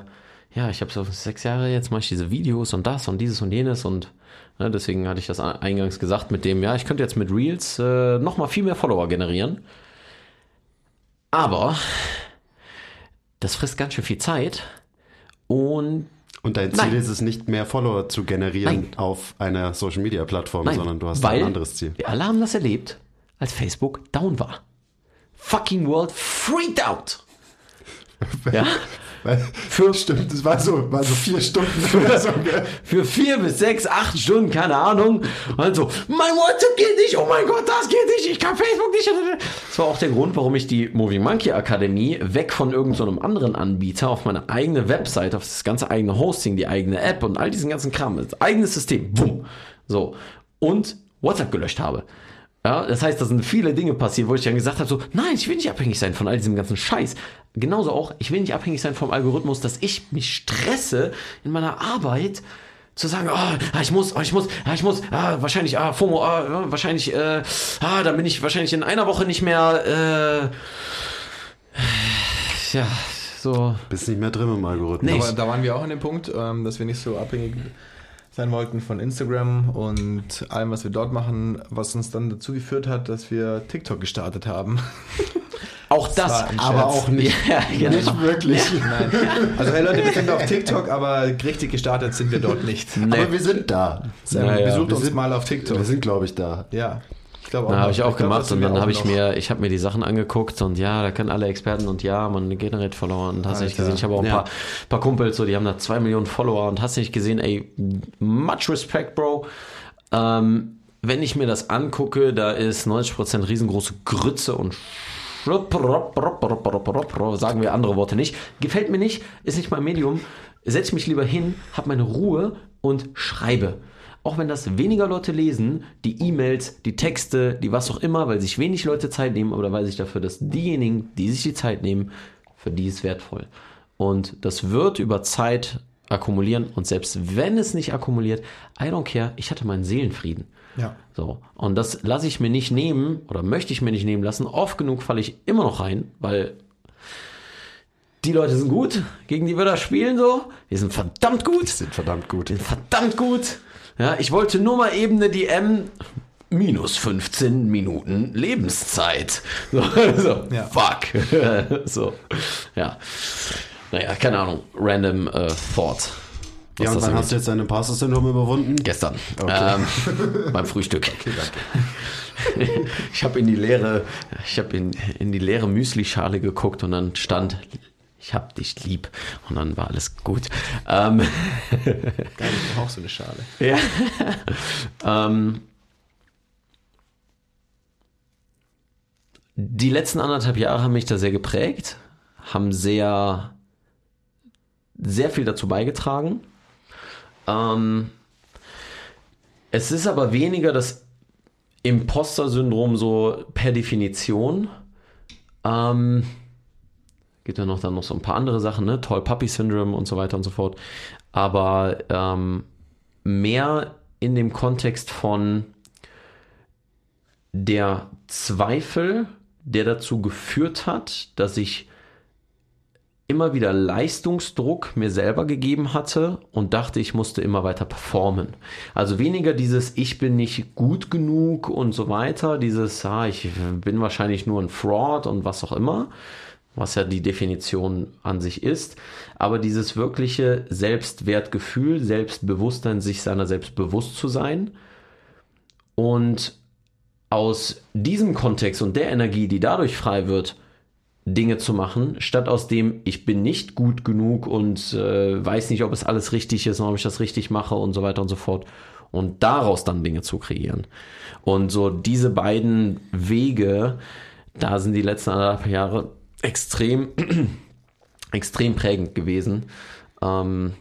ja, ich habe so sechs Jahre, jetzt mache ich diese Videos und das und dieses und jenes und ne, deswegen hatte ich das eingangs gesagt mit dem, ja, ich könnte jetzt mit Reels äh, nochmal viel mehr Follower generieren. Aber das frisst ganz schön viel Zeit und Und dein Ziel Nein. ist es nicht mehr Follower zu generieren Nein. auf einer Social Media Plattform, Nein, sondern du hast ein anderes Ziel. Wir alle haben das erlebt, als Facebook down war. Fucking world freaked out. ja, Für, Stimmt, das war so, war so vier Stunden oder so. gell? für vier bis sechs, acht Stunden, keine Ahnung. Also, mein WhatsApp geht nicht, oh mein Gott, das geht nicht, ich kann Facebook nicht. Das war auch der Grund, warum ich die Moving Monkey Akademie weg von irgendeinem so anderen Anbieter auf meine eigene Website, auf das ganze eigene Hosting, die eigene App und all diesen ganzen Kram, das eigene System, bumm, so, und WhatsApp gelöscht habe. Ja, das heißt, da sind viele Dinge passiert, wo ich dann gesagt habe, so, nein, ich will nicht abhängig sein von all diesem ganzen Scheiß. Genauso auch, ich will nicht abhängig sein vom Algorithmus, dass ich mich stresse in meiner Arbeit zu sagen, ah, ah, ich muss, ah, ich muss, ah, ich muss, ah, wahrscheinlich, ah, FOMO, ah, wahrscheinlich, äh, ah, dann bin ich wahrscheinlich in einer Woche nicht mehr, äh, ja, so, Bist nicht mehr drin im Algorithmus. Nee. Aber da waren wir auch an dem Punkt, ähm, dass wir nicht so abhängig sein wollten von Instagram und allem, was wir dort machen, was uns dann dazu geführt hat, dass wir TikTok gestartet haben. Auch das, ein Aber auch nicht, Ja, genau. nicht wirklich. Nein. Also hey Leute, wir sind auf TikTok, aber richtig gestartet sind wir dort nicht. Aber wir sind da. Sam, Ja, ja. besucht Wir uns sind- mal auf TikTok. Wir sind, glaube ich, da. ja, ich glaube auch. Na, habe ich auch glaub, gemacht das und dann habe ich mir, ich habe mir die Sachen angeguckt und ja, da können alle Experten und ja, man generiert Follower und hast nicht gesehen. Ich habe auch ein Ja. paar, paar Kumpels, so, die haben da zwei Millionen Follower und hast nicht gesehen, ey, much respect, Bro. Ähm, wenn ich mir das angucke, da ist 90% riesengroße Grütze und sagen wir andere Worte nicht. Gefällt mir nicht, ist nicht mein Medium. Setz mich lieber hin, hab meine Ruhe und schreibe. Auch wenn das weniger Leute lesen, die E-Mails, die Texte, die was auch immer, weil sich wenig Leute Zeit nehmen oder weil sich dafür, dass diejenigen, die sich die Zeit nehmen, für die ist wertvoll. Und das wird über Zeit akkumulieren und selbst wenn es nicht akkumuliert, I don't care, ich hatte meinen Seelenfrieden. Ja. So. Und das lasse ich mir nicht nehmen oder möchte ich mir nicht nehmen lassen. Oft genug falle ich immer noch rein, weil die Leute sind gut, gegen die wir da spielen so. Die sind verdammt gut. Sind verdammt gut. Die sind verdammt gut. Ja, ich wollte nur mal eben eine DM minus 15 Minuten Lebenszeit. So, so Ja. fuck. so, ja. Naja, keine Ahnung. Random äh, Thought. was Ja, und wann hast du jetzt dein Imposter-Syndrom überwunden? Gestern. Okay. Ähm, beim Frühstück. ich habe in die leere, ich habe in, in die leere Müsli-Schale geguckt und dann stand, ich hab dich lieb. Und dann war alles gut. Ähm, Geil, ich brauche auch so eine Schale. ja. ähm, die letzten anderthalb Jahre haben mich da sehr geprägt, haben sehr, sehr viel dazu beigetragen. Ähm, es ist aber weniger das Imposter-Syndrom so per Definition. Ähm, gibt ja noch dann noch so ein paar andere Sachen, ne? Tall Puppy Syndrome und so weiter und so fort. Aber ähm, mehr in dem Kontext von der Zweifel, der dazu geführt hat, dass ich immer wieder Leistungsdruck mir selber gegeben hatte und dachte, ich musste immer weiter performen. Also weniger dieses Ich bin nicht gut genug und so weiter, dieses ah, ich bin wahrscheinlich nur ein Fraud und was auch immer, was ja die Definition an sich ist, aber dieses wirkliche Selbstwertgefühl, Selbstbewusstsein, sich seiner selbst bewusst zu sein und aus diesem Kontext und der Energie, die dadurch frei wird, Dinge zu machen, statt aus dem, ich bin nicht gut genug und äh, weiß nicht, ob es alles richtig ist und ob ich das richtig mache und so weiter und so fort. Und daraus dann Dinge zu kreieren. Und so diese beiden Wege, da sind die letzten anderthalb Jahre extrem, extrem prägend gewesen. Ähm,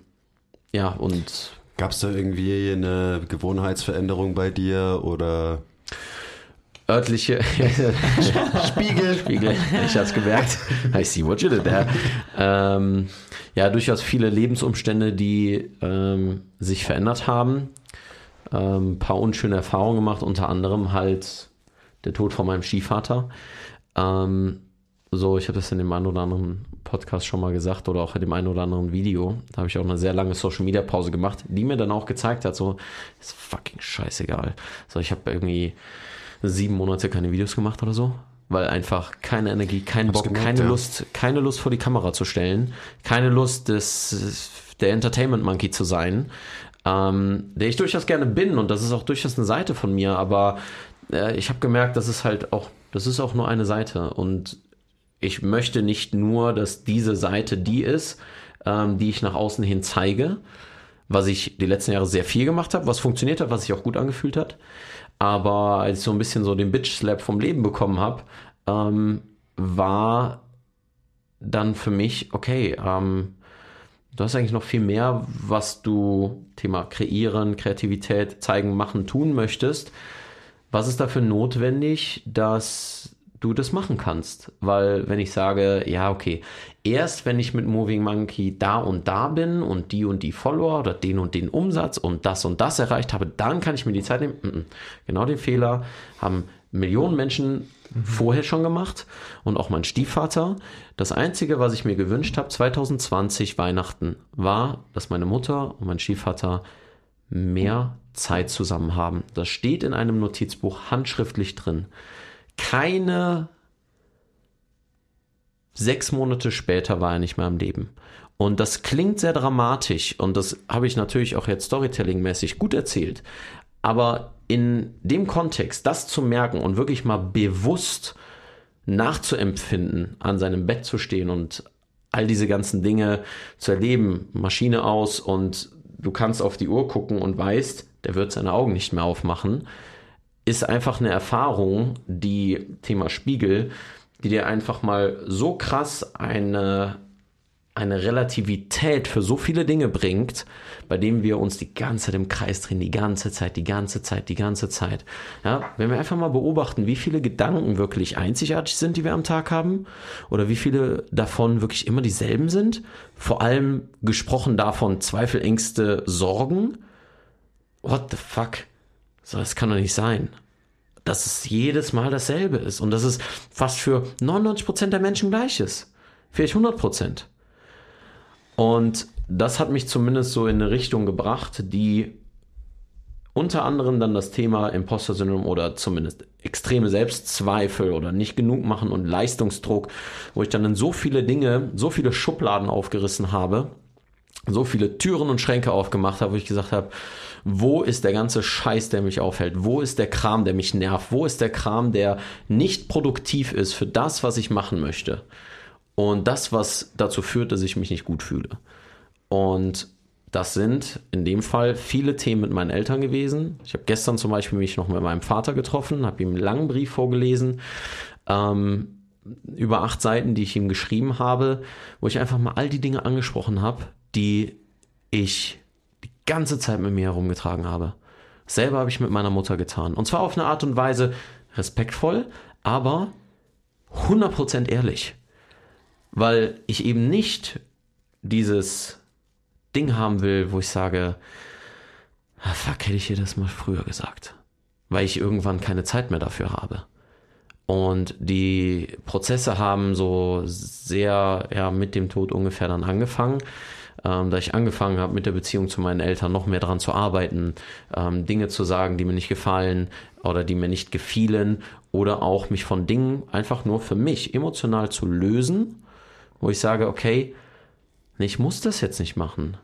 ja, und Gab es da irgendwie eine Gewohnheitsveränderung bei dir oder örtliche Spiegel. Spiegel, ich hab's gemerkt. I see what you did there. Ähm, ja, durchaus viele Lebensumstände, die ähm, sich verändert haben. Ähm, ein paar unschöne Erfahrungen gemacht, unter anderem halt der Tod von meinem Stiefvater. Ähm, so, ich habe das in dem einen oder anderen Podcast schon mal gesagt oder auch in dem einen oder anderen Video. Da habe ich auch eine sehr lange Social Media Pause gemacht, die mir dann auch gezeigt hat, so, ist fucking scheißegal. So, ich habe irgendwie sieben Monate keine Videos gemacht oder so, weil einfach keine Energie, kein Bock, gemerkt, keine ja. Lust, keine Lust vor die Kamera zu stellen, keine Lust des, der Entertainment Monkey zu sein, ähm, der ich durchaus gerne bin und das ist auch durchaus eine Seite von mir, aber äh, ich habe gemerkt, das ist halt auch, das ist auch nur eine Seite und ich möchte nicht nur, dass diese Seite die ist, ähm, die ich nach außen hin zeige, was ich die letzten Jahre sehr viel gemacht habe, was funktioniert hat, was sich auch gut angefühlt hat. Aber als ich so ein bisschen so den Bitch-Slap vom Leben bekommen habe, ähm, war dann für mich, okay, ähm, du hast eigentlich noch viel mehr, was du Thema kreieren, Kreativität, zeigen, machen, tun möchtest. Was ist dafür notwendig, dass du das machen kannst? Weil wenn ich sage, ja, okay, erst wenn ich mit Moving Monkey da und da bin und die und die Follower oder den und den Umsatz und das und das erreicht habe, dann kann ich mir die Zeit nehmen. Genau den Fehler haben Millionen Menschen vorher schon gemacht und auch mein Stiefvater. Das Einzige, was ich mir gewünscht habe, 2020 Weihnachten, war, dass meine Mutter und mein Stiefvater mehr Zeit zusammen haben. Das steht in einem Notizbuch handschriftlich drin. Keine sechs Monate später war er nicht mehr am Leben. Und das klingt sehr dramatisch und das habe ich natürlich auch jetzt Storytelling-mäßig gut erzählt. Aber in dem Kontext, das zu merken und wirklich mal bewusst nachzuempfinden, an seinem Bett zu stehen und all diese ganzen Dinge zu erleben, Maschine aus und du kannst auf die Uhr gucken und weißt, der wird seine Augen nicht mehr aufmachen, ist einfach eine Erfahrung, die Thema Spiegel, die dir einfach mal so krass eine eine Relativität für so viele Dinge bringt, bei dem wir uns die ganze Zeit im Kreis drehen, die ganze Zeit, die ganze Zeit, die ganze Zeit. Ja, wenn wir einfach mal beobachten, wie viele Gedanken wirklich einzigartig sind, die wir am Tag haben, oder wie viele davon wirklich immer dieselben sind, vor allem gesprochen davon Zweifel, Ängste, Sorgen. What the fuck? So, das kann doch nicht sein. Dass es jedes Mal dasselbe ist und dass es fast für 99% der Menschen gleich ist. Vielleicht 100%. Und das hat mich zumindest so in eine Richtung gebracht, die unter anderem dann das Thema Imposter-Syndrom oder zumindest extreme Selbstzweifel oder nicht genug machen und Leistungsdruck, wo ich dann in so viele Dinge, so viele Schubladen aufgerissen habe, so viele Türen und Schränke aufgemacht habe, wo ich gesagt habe, wo ist der ganze Scheiß, der mich aufhält? Wo ist der Kram, der mich nervt? Wo ist der Kram, der nicht produktiv ist für das, was ich machen möchte? Und das, was dazu führt, dass ich mich nicht gut fühle. Und das sind in dem Fall viele Themen mit meinen Eltern gewesen. Ich habe gestern zum Beispiel mich noch mit meinem Vater getroffen, habe ihm einen langen Brief vorgelesen, ähm, über acht Seiten, die ich ihm geschrieben habe, wo ich einfach mal all die Dinge angesprochen habe, die ich ganze Zeit mit mir herumgetragen habe. Selber habe ich mit meiner Mutter getan. Und zwar auf eine Art und Weise respektvoll, aber 100% ehrlich weil ich eben nicht dieses Ding haben will, wo ich sage, ah, fuck, hätte ich dir das mal früher gesagt, weil ich irgendwann keine Zeit mehr dafür habe. Und die Prozesse haben so sehr ja, mit dem Tod ungefähr dann angefangen, ähm, da ich angefangen habe, mit der Beziehung zu meinen Eltern noch mehr daran zu arbeiten, ähm, Dinge zu sagen, die mir nicht gefallen oder die mir nicht gefielen oder auch mich von Dingen einfach nur für mich emotional zu lösen wo ich sage, okay, ich muss das jetzt nicht machen.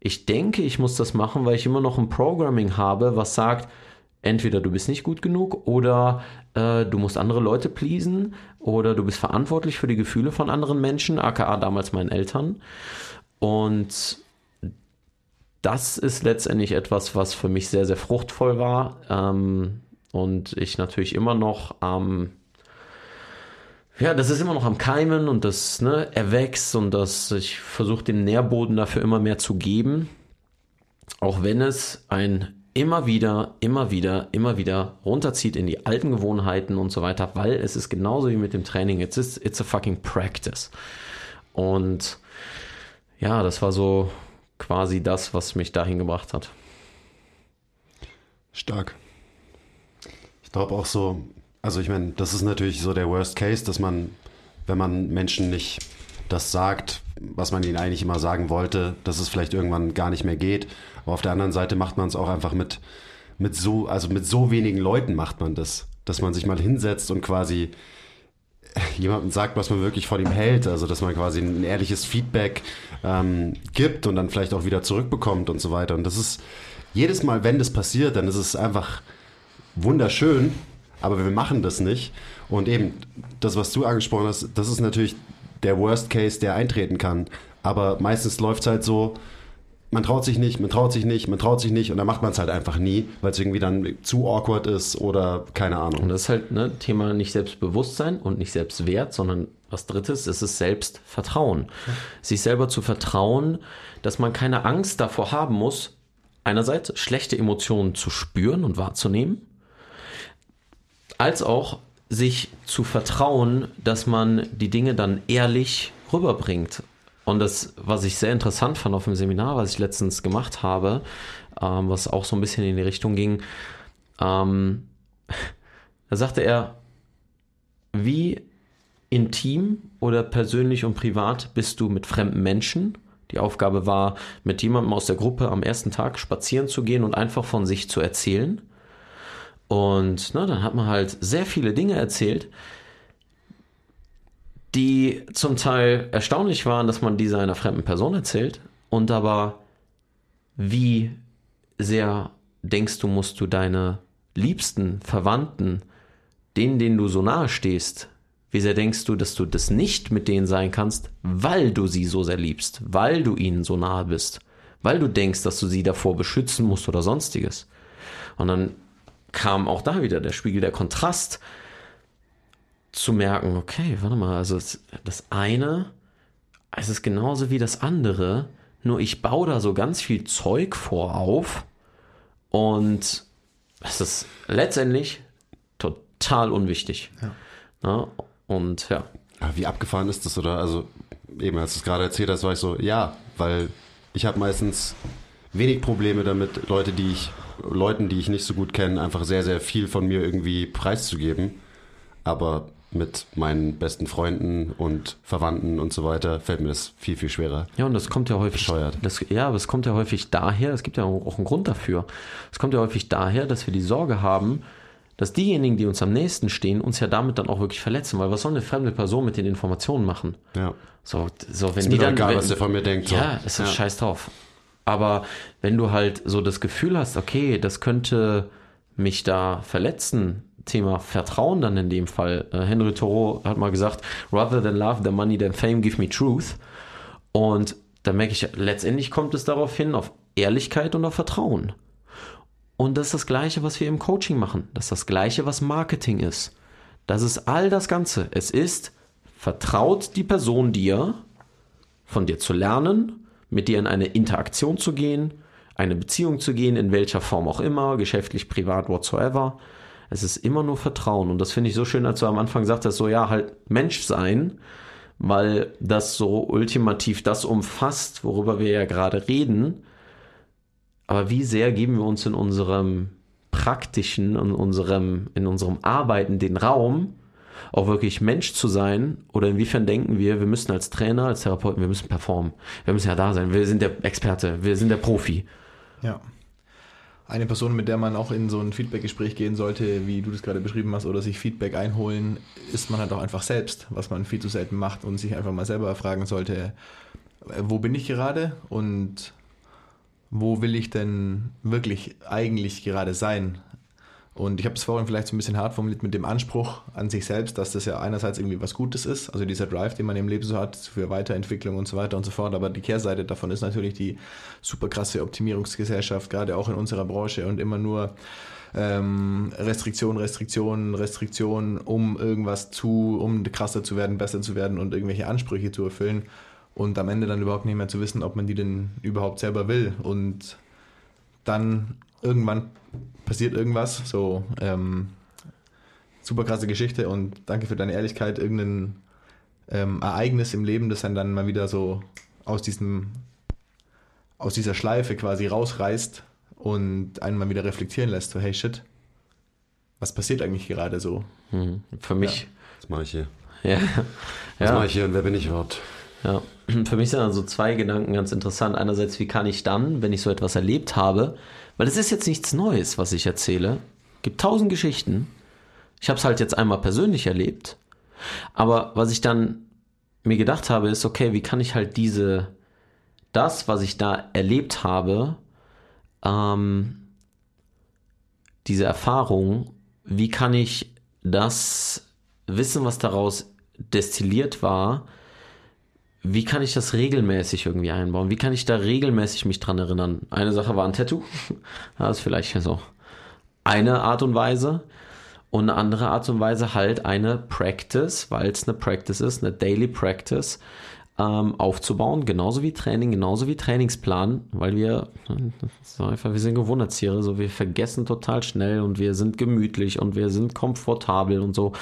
Ich denke, ich muss das machen, weil ich immer noch ein Programming habe, was sagt, entweder du bist nicht gut genug oder äh, du musst andere Leute pleasen oder du bist verantwortlich für die Gefühle von anderen Menschen, aka damals meinen Eltern. Und das ist letztendlich etwas, was für mich sehr, sehr fruchtvoll war ähm, und ich natürlich immer noch am ähm, ja, das ist immer noch am Keimen und das ne, erwächst und das, ich versuche den Nährboden dafür immer mehr zu geben. Auch wenn es ein immer wieder, immer wieder, immer wieder runterzieht in die alten Gewohnheiten und so weiter, weil es ist genauso wie mit dem Training. It's, it's, a fucking practice. Und ja, das war so quasi das, was mich dahin gebracht hat. Stark. Ich glaube auch so, also ich meine, das ist natürlich so der Worst Case, dass man, wenn man Menschen nicht das sagt, was man ihnen eigentlich immer sagen wollte, dass es vielleicht irgendwann gar nicht mehr geht. Aber auf der anderen Seite macht man es auch einfach mit, mit so, also mit so wenigen Leuten macht man das, dass man sich mal hinsetzt und quasi jemandem sagt, was man wirklich von ihm hält. Also dass man quasi ein ehrliches Feedback ähm, gibt und dann vielleicht auch wieder zurückbekommt und so weiter. Und das ist jedes Mal, wenn das passiert, dann ist es einfach wunderschön, aber wir machen das nicht. Und eben, das, was du angesprochen hast, das ist natürlich der Worst Case, der eintreten kann. Aber meistens läuft es halt so, man traut sich nicht, man traut sich nicht, man traut sich nicht und dann macht man es halt einfach nie, weil es irgendwie dann zu awkward ist oder keine Ahnung. Und das ist halt ne, Thema nicht Selbstbewusstsein und nicht Selbstwert, sondern was drittes, ist es Selbstvertrauen. Ja. Sich selber zu vertrauen, dass man keine Angst davor haben muss, einerseits schlechte Emotionen zu spüren und wahrzunehmen als auch sich zu vertrauen, dass man die Dinge dann ehrlich rüberbringt. Und das, was ich sehr interessant fand auf dem Seminar, was ich letztens gemacht habe, ähm, was auch so ein bisschen in die Richtung ging, ähm, da sagte er, wie intim oder persönlich und privat bist du mit fremden Menschen? Die Aufgabe war, mit jemandem aus der Gruppe am ersten Tag spazieren zu gehen und einfach von sich zu erzählen. Und ne, dann hat man halt sehr viele Dinge erzählt, die zum Teil erstaunlich waren, dass man diese einer fremden Person erzählt und aber wie sehr denkst du, musst du deine Liebsten, Verwandten, denen, denen du so nahe stehst, wie sehr denkst du, dass du das nicht mit denen sein kannst, weil du sie so sehr liebst, weil du ihnen so nahe bist, weil du denkst, dass du sie davor beschützen musst oder sonstiges. Und dann kam auch da wieder der Spiegel, der Kontrast zu merken, okay, warte mal, also das eine, es ist genauso wie das andere, nur ich baue da so ganz viel Zeug vor auf und es ist letztendlich total unwichtig. Ja. Ja, und ja. Wie abgefahren ist das, oder? Also, eben, als du es gerade erzählt hast, war ich so, ja, weil ich habe meistens wenig Probleme damit, Leute, die ich, Leuten, die ich nicht so gut kenne, einfach sehr, sehr viel von mir irgendwie preiszugeben. Aber mit meinen besten Freunden und Verwandten und so weiter, fällt mir das viel, viel schwerer. Ja, und das kommt ja häufig. Bescheuert. Das, ja, aber es kommt ja häufig daher, es gibt ja auch einen Grund dafür. Es kommt ja häufig daher, dass wir die Sorge haben, dass diejenigen, die uns am nächsten stehen, uns ja damit dann auch wirklich verletzen, weil was soll eine fremde Person mit den Informationen machen? Ja. So, so wenn Ist die mir dann. egal, wenn, was der von mir denkt. So. Ja, es ist Ja. scheiß drauf. Aber wenn du halt so das Gefühl hast, okay, das könnte mich da verletzen, Thema Vertrauen dann in dem Fall. Äh, Henry Thoreau hat mal gesagt, rather than love, the money, than fame, give me truth. Und da merke ich, letztendlich kommt es darauf hin, auf Ehrlichkeit und auf Vertrauen. Und das ist das Gleiche, was wir im Coaching machen. Das ist das Gleiche, was Marketing ist. Das ist all das Ganze. Es ist, vertraut die Person dir, von dir zu lernen, mit dir in eine Interaktion zu gehen, eine Beziehung zu gehen, in welcher Form auch immer, geschäftlich, privat, whatsoever. Es ist immer nur Vertrauen. Und das finde ich so schön, als du am Anfang sagtest, so ja, halt Mensch sein, weil das so ultimativ das umfasst, worüber wir ja gerade reden. Aber wie sehr geben wir uns in unserem praktischen, in unserem, in unserem Arbeiten den Raum, auch wirklich Mensch zu sein? Oder inwiefern denken wir, wir müssen als Trainer, als Therapeuten, wir müssen performen. Wir müssen ja da sein. Wir sind der Experte. Wir sind der Profi. Ja. Eine Person, mit der man auch in so ein Feedback-Gespräch gehen sollte, wie du das gerade beschrieben hast, oder sich Feedback einholen, ist man halt auch einfach selbst, was man viel zu selten macht und sich einfach mal selber fragen sollte, äh, wo bin ich gerade und wo will ich denn wirklich eigentlich gerade sein? Und ich habe es vorhin vielleicht so ein bisschen hart formuliert mit dem Anspruch an sich selbst, dass das ja einerseits irgendwie was Gutes ist, also dieser Drive, den man im Leben so hat für Weiterentwicklung und so weiter und so fort. Aber die Kehrseite davon ist natürlich die super krasse Optimierungsgesellschaft, gerade auch in unserer Branche und immer nur ähm, Restriktion, Restriktion, Restriktion, um irgendwas zu, um krasser zu werden, besser zu werden und irgendwelche Ansprüche zu erfüllen und am Ende dann überhaupt nicht mehr zu wissen, ob man die denn überhaupt selber will. Und dann irgendwann passiert irgendwas, so ähm, super krasse Geschichte und danke für deine Ehrlichkeit, irgendein ähm, Ereignis im Leben, das einen dann mal wieder so aus diesem aus dieser Schleife quasi rausreißt und einen mal wieder reflektieren lässt, so hey shit, was passiert eigentlich gerade so? Hm. Für mich, Was mache ich hier? ja. Was ja. mache ich hier und wer bin ich überhaupt? Ja, für mich sind also zwei Gedanken ganz interessant. Einerseits, wie kann ich dann, wenn ich so etwas erlebt habe, weil es ist jetzt nichts Neues, was ich erzähle, gibt tausend Geschichten. Ich habe es halt jetzt einmal persönlich erlebt, aber was ich dann mir gedacht habe, ist, okay, wie kann ich halt diese, das, was ich da erlebt habe, ähm, diese Erfahrung, wie kann ich das Wissen, was daraus destilliert war, wie kann ich das regelmäßig irgendwie einbauen? Wie kann ich da regelmäßig mich dran erinnern? Eine Sache war ein Tattoo. Das ist vielleicht so eine Art und Weise. Und eine andere Art und Weise halt eine Practice, weil es eine Practice ist, eine Daily Practice ähm, aufzubauen. Genauso wie Training, genauso wie Trainingsplan, weil wir, so einfach, wir sind Gewohnheitstiere, so wir vergessen total schnell und wir sind gemütlich und wir sind komfortabel und so.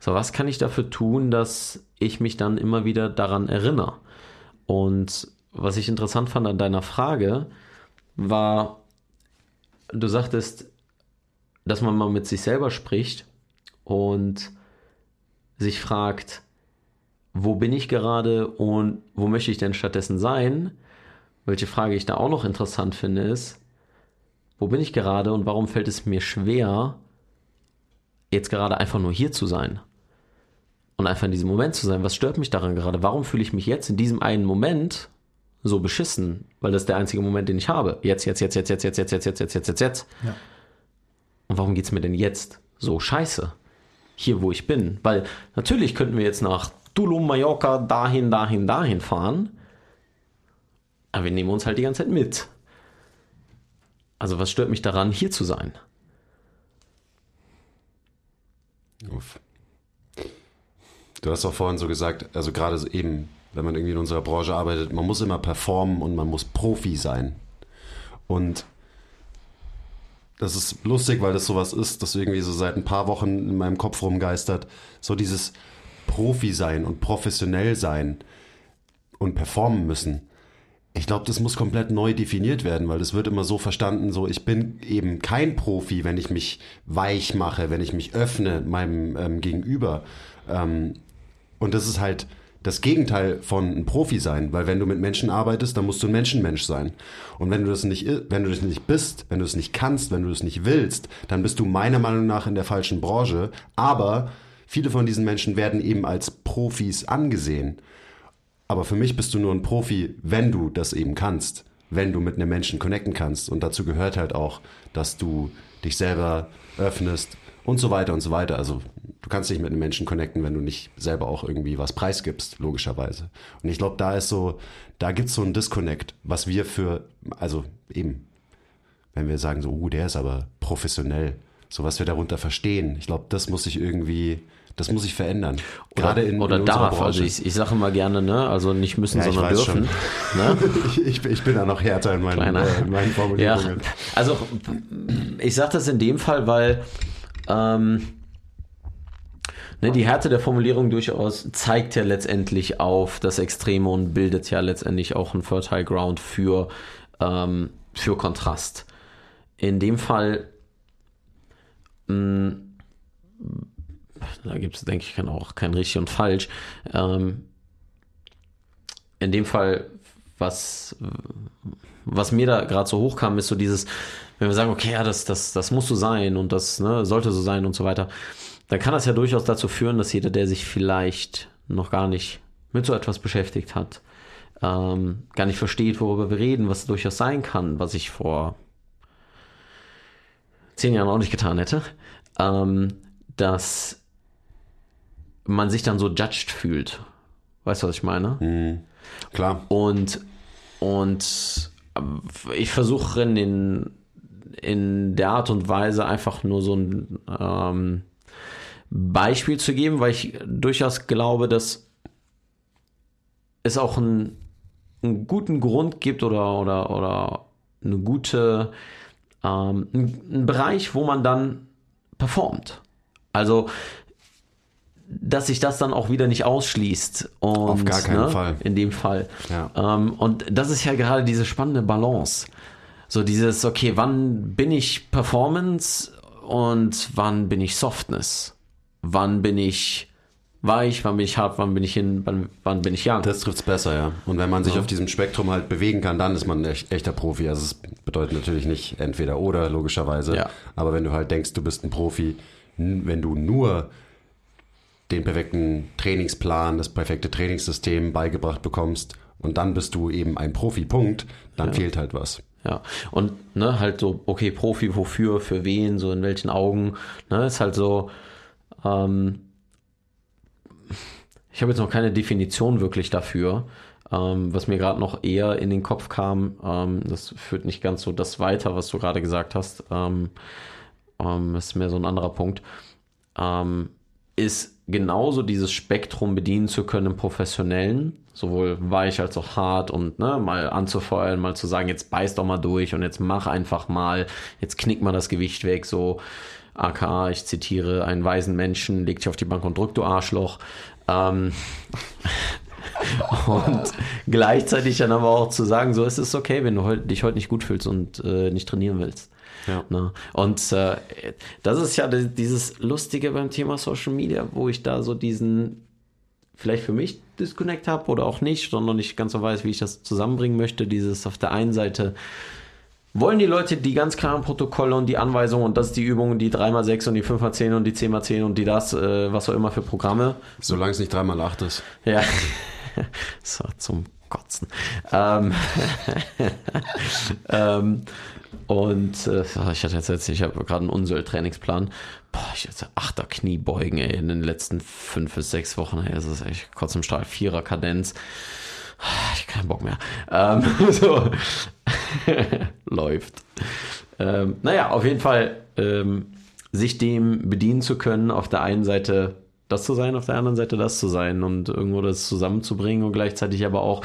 So, was kann ich dafür tun, dass ich mich dann immer wieder daran erinnere? Und was ich interessant fand an deiner Frage, war, du sagtest, dass man mal mit sich selber spricht und sich fragt, wo bin ich gerade und wo möchte ich denn stattdessen sein? Welche Frage ich da auch noch interessant finde, ist, wo bin ich gerade und warum fällt es mir schwer, jetzt gerade einfach nur hier zu sein? Und einfach in diesem Moment zu sein. Was stört mich daran gerade? Warum fühle ich mich jetzt in diesem einen Moment so beschissen? Weil das ist der einzige Moment, den ich habe. Jetzt, jetzt, jetzt, jetzt, jetzt, jetzt, jetzt, jetzt, jetzt, jetzt, jetzt, jetzt, jetzt. Ja. Und warum geht's mir denn jetzt so scheiße? Hier, wo ich bin. Weil natürlich könnten wir jetzt nach Tulum, Mallorca, dahin, dahin, dahin fahren. Aber wir nehmen uns halt die ganze Zeit mit. Also was stört mich daran, hier zu sein? Uff. Du hast auch vorhin so gesagt, also gerade so eben, wenn man irgendwie in unserer Branche arbeitet, man muss immer performen und man muss Profi sein. Und das ist lustig, weil das sowas ist, das irgendwie so seit ein paar Wochen in meinem Kopf rumgeistert. So dieses Profi sein und professionell sein und performen müssen. Ich glaube, das muss komplett neu definiert werden, weil das wird immer so verstanden, so ich bin eben kein Profi, wenn ich mich weich mache, wenn ich mich öffne meinem ähm, Gegenüber. Ähm, und das ist halt das Gegenteil von ein Profi sein, weil wenn du mit Menschen arbeitest, dann musst du ein Menschenmensch sein. Und wenn du das nicht, wenn du das nicht bist, wenn du es nicht kannst, wenn du es nicht willst, dann bist du meiner Meinung nach in der falschen Branche. Aber viele von diesen Menschen werden eben als Profis angesehen. Aber für mich bist du nur ein Profi, wenn du das eben kannst, wenn du mit einem Menschen connecten kannst. Und dazu gehört halt auch, dass du dich selber öffnest und so weiter und so weiter. Also du kannst nicht mit einem Menschen connecten, wenn du nicht selber auch irgendwie was preisgibst, logischerweise. Und ich glaube, da ist so, da gibt es so ein Disconnect, was wir für, also eben, wenn wir sagen so, uh, der ist aber professionell, so was wir darunter verstehen. Ich glaube, das muss sich irgendwie, das muss sich verändern. Gerade in, oder in darf. Branche. Also ich, ich sage immer gerne, ne? Also nicht müssen, Ja, ich sondern dürfen. Ne? ich, ich, bin da noch härter in meinen, äh, in meinen Ja, Formulierungen. also ich sage das in dem Fall, weil ähm, ne, die Härte der Formulierung durchaus zeigt ja letztendlich auf das Extreme und bildet ja letztendlich auch einen Fertile Ground für, ähm, für Kontrast. In dem Fall, mh, da gibt es, denke ich, kann auch kein richtig und falsch. Ähm, in dem Fall, was, was mir da gerade so hochkam, ist so dieses, wenn wir sagen, okay, ja, das, das, das muss so sein und das ne, sollte so sein und so weiter, dann kann das ja durchaus dazu führen, dass jeder, der sich vielleicht noch gar nicht mit so etwas beschäftigt hat, ähm, gar nicht versteht, worüber wir reden, was durchaus sein kann, was ich vor zehn Jahren auch nicht getan hätte, ähm, dass man sich dann so judged fühlt. Weißt du, was ich meine? Klar. Und, und ich versuche in, den, in der Art und Weise einfach nur so ein ähm, Beispiel zu geben, weil ich durchaus glaube, dass es auch einen, einen guten Grund gibt oder, oder, oder eine gute, ähm, einen Bereich, wo man dann performt. Also, dass sich das dann auch wieder nicht ausschließt. Und, Auf gar keinen ne, Fall. In dem Fall. Ja. Ähm, und das ist ja gerade diese spannende Balance. So dieses, okay, wann bin ich Performance und wann bin ich Softness? Wann bin ich weich, wann bin ich hart, wann bin ich hin, wann, wann bin ich young? Das trifft's besser, ja. Und wenn man sich auf diesem Spektrum halt bewegen kann, dann ist man ein echt, echter Profi. Also es bedeutet natürlich nicht entweder oder, logischerweise. Ja. Aber wenn du halt denkst, du bist ein Profi, wenn du nur den perfekten Trainingsplan, das perfekte Trainingssystem beigebracht bekommst und dann bist du eben ein Profi, Punkt, dann fehlt halt was. Ja, und ne, halt so, okay, Profi, wofür, für wen, so in welchen Augen, ne, ist halt so, ähm, ich habe jetzt noch keine Definition wirklich dafür, ähm, was mir gerade noch eher in den Kopf kam, ähm, das führt nicht ganz so das weiter, was du gerade gesagt hast, ähm, ähm, ist mehr so ein anderer Punkt, ähm, ist genauso dieses Spektrum bedienen zu können im Professionellen, sowohl weich als auch hart und ne, mal anzufeuern, mal zu sagen, jetzt beiß doch mal durch und jetzt mach einfach mal, jetzt knick mal das Gewicht weg, so aka, ich zitiere, einen weisen Menschen, leg dich auf die Bank und drück, du Arschloch. Ähm, und gleichzeitig dann aber auch zu sagen, so es ist okay, wenn du dich heute nicht gut fühlst und äh, nicht trainieren willst. Ja. Ne? Und äh, das ist ja di- dieses Lustige beim Thema Social Media, wo ich da so diesen vielleicht für mich Disconnect habe oder auch nicht, sondern nicht ganz so weiß, wie ich das zusammenbringen möchte. Dieses auf der einen Seite Wollen die Leute die ganz klaren Protokolle und die Anweisungen und das ist die Übung, die 3x6 und die 5x10 und die 10x10 und die das, äh, was auch immer für Programme? Solange es nicht dreimal acht ist. Ja. so, zum Kotzen. Ähm, ähm, und äh, ich hatte jetzt, jetzt ich habe gerade einen Unsöll-Trainingsplan. Boah, ich hatte achter Kniebeugen ey, in den letzten fünf bis sechs Wochen. Ey, das ist echt kurz im Strahl. Vierer Kadenz. Ich hab keinen Bock mehr. Ähm, so. Läuft. Ähm, naja, auf jeden Fall ähm, sich dem bedienen zu können, auf der einen Seite das zu sein, auf der anderen Seite das zu sein und irgendwo das zusammenzubringen und gleichzeitig aber auch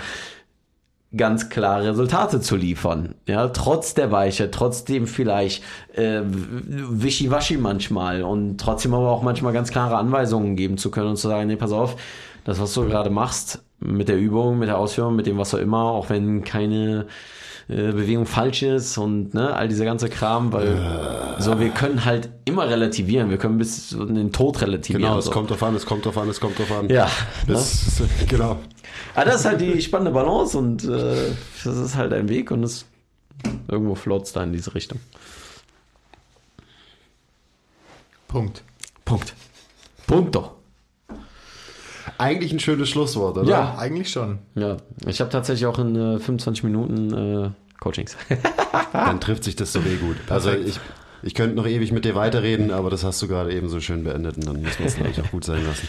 ganz klare Resultate zu liefern. Ja, trotz der Weiche, trotzdem vielleicht äh, wischiwaschi manchmal und trotzdem aber auch manchmal ganz klare Anweisungen geben zu können und zu sagen, nee, pass auf, das, was du gerade machst, mit der Übung, mit der Ausführung, mit dem, was auch immer, auch wenn keine äh, Bewegung falsch ist und ne, all dieser ganze Kram, weil so wir können halt immer relativieren, wir können bis in den Tod relativieren. Genau, es so. kommt drauf an, es kommt drauf an, es kommt drauf an. ja, ne? Das, genau. Aber das ist halt die spannende Balance und äh, das ist halt ein Weg und es irgendwo floats da in diese Richtung. Punkt. Punkt. Punkt doch. Eigentlich ein schönes Schlusswort, oder? Ja, eigentlich schon. Ja, ich habe tatsächlich auch in äh, 25 Minuten äh, Coachings. Dann trifft sich das so weh gut. Also ich, ich könnte noch ewig mit dir weiterreden, aber das hast du gerade eben so schön beendet und dann muss man es glaube ich auch gut sein lassen.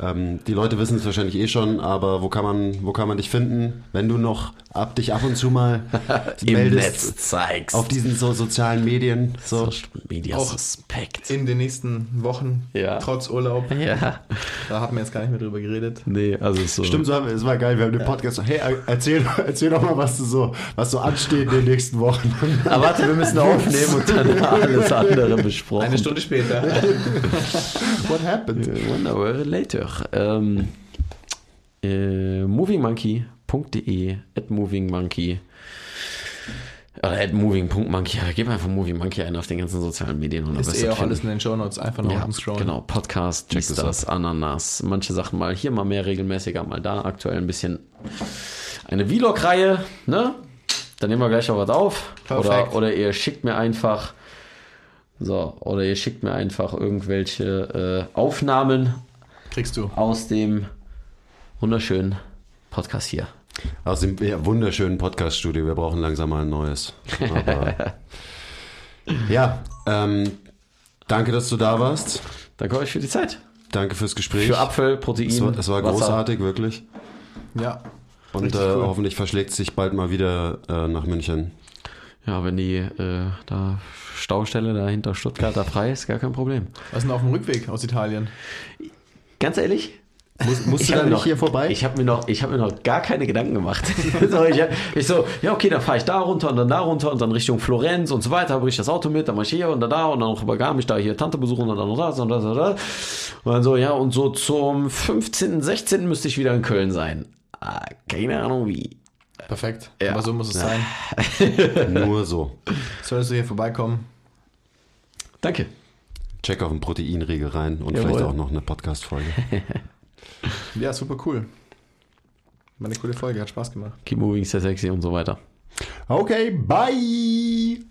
Ähm, die Leute wissen es wahrscheinlich eh schon, aber wo kann man, wo kann man dich finden, wenn du noch ab dich ab und zu mal Im meldest Netz zeigst. auf diesen so sozialen Medien? So. Social Media Auch Suspekt. In den nächsten Wochen, Ja. trotz Urlaub, Ja, da haben wir jetzt gar nicht mehr drüber geredet. nee, also so. Stimmt, so haben wir, es war geil. Wir haben den Podcast so, hey, erzähl, erzähl doch mal, was du so, was so ansteht in den nächsten Wochen. Aber warte, wir müssen aufnehmen und dann alles andere besprochen. Eine Stunde später. What happened? One hour later. Ähm, äh, movingmonkey.de at movingmonkey oder at moving.monkey. Ja, gib einfach Moving Monkey ein auf den ganzen sozialen Medien. Und Ist eh auch alles in den Shownotes. Einfach noch Ja, umscrollen. genau. Podcast, es das, Ananas. Manche Sachen mal hier, mal mehr regelmäßiger, mal da. Aktuell ein bisschen eine Vlog-Reihe, ne? Dann nehmen wir gleich auch was auf. Perfekt. Oder, oder ihr schickt mir einfach, so, oder ihr schickt mir einfach irgendwelche äh, Aufnahmen Kriegst du. aus dem wunderschönen Podcast hier. Aus dem ja, wunderschönen Podcast-Studio. Wir brauchen langsam mal ein neues. Aber, ja, ähm, danke, dass du da warst. Danke euch für die Zeit. Danke fürs Gespräch. Für Apfel, Protein, es war, es war großartig, wirklich. Ja. Und äh, cool. hoffentlich verschlägt es sich bald mal wieder äh, nach München. Ja, wenn die äh, da Staustelle da hinter Stuttgart da frei ist, gar kein Problem. Was ist denn auf dem Rückweg aus Italien? Ganz ehrlich, Muss, musst du hab da mir nicht noch, hier vorbei? Ich habe mir, noch- ich hab mir noch gar keine Gedanken gemacht. so, ich, ich so, ja, okay, dann fahre ich da runter und dann da runter und dann Richtung Florenz und so weiter, habe ich das Auto mit, dann mach ich hier und dann da und dann noch über Garmisch da hier Tante besuchen und dann noch das und das und das. Und dann so, ja, und so zum 15., 16. müsste ich wieder in Köln sein. Ah, keine Ahnung wie. Perfekt. Ja. Aber so muss es sein. Nur so. Solltest du hier vorbeikommen? Danke. Check auf den Proteinriegel rein und Jawohl. vielleicht auch noch eine Podcast-Folge. Ja, super cool. War eine coole Folge, hat Spaß gemacht. Keep moving, sehr sexy und so weiter. Okay, bye!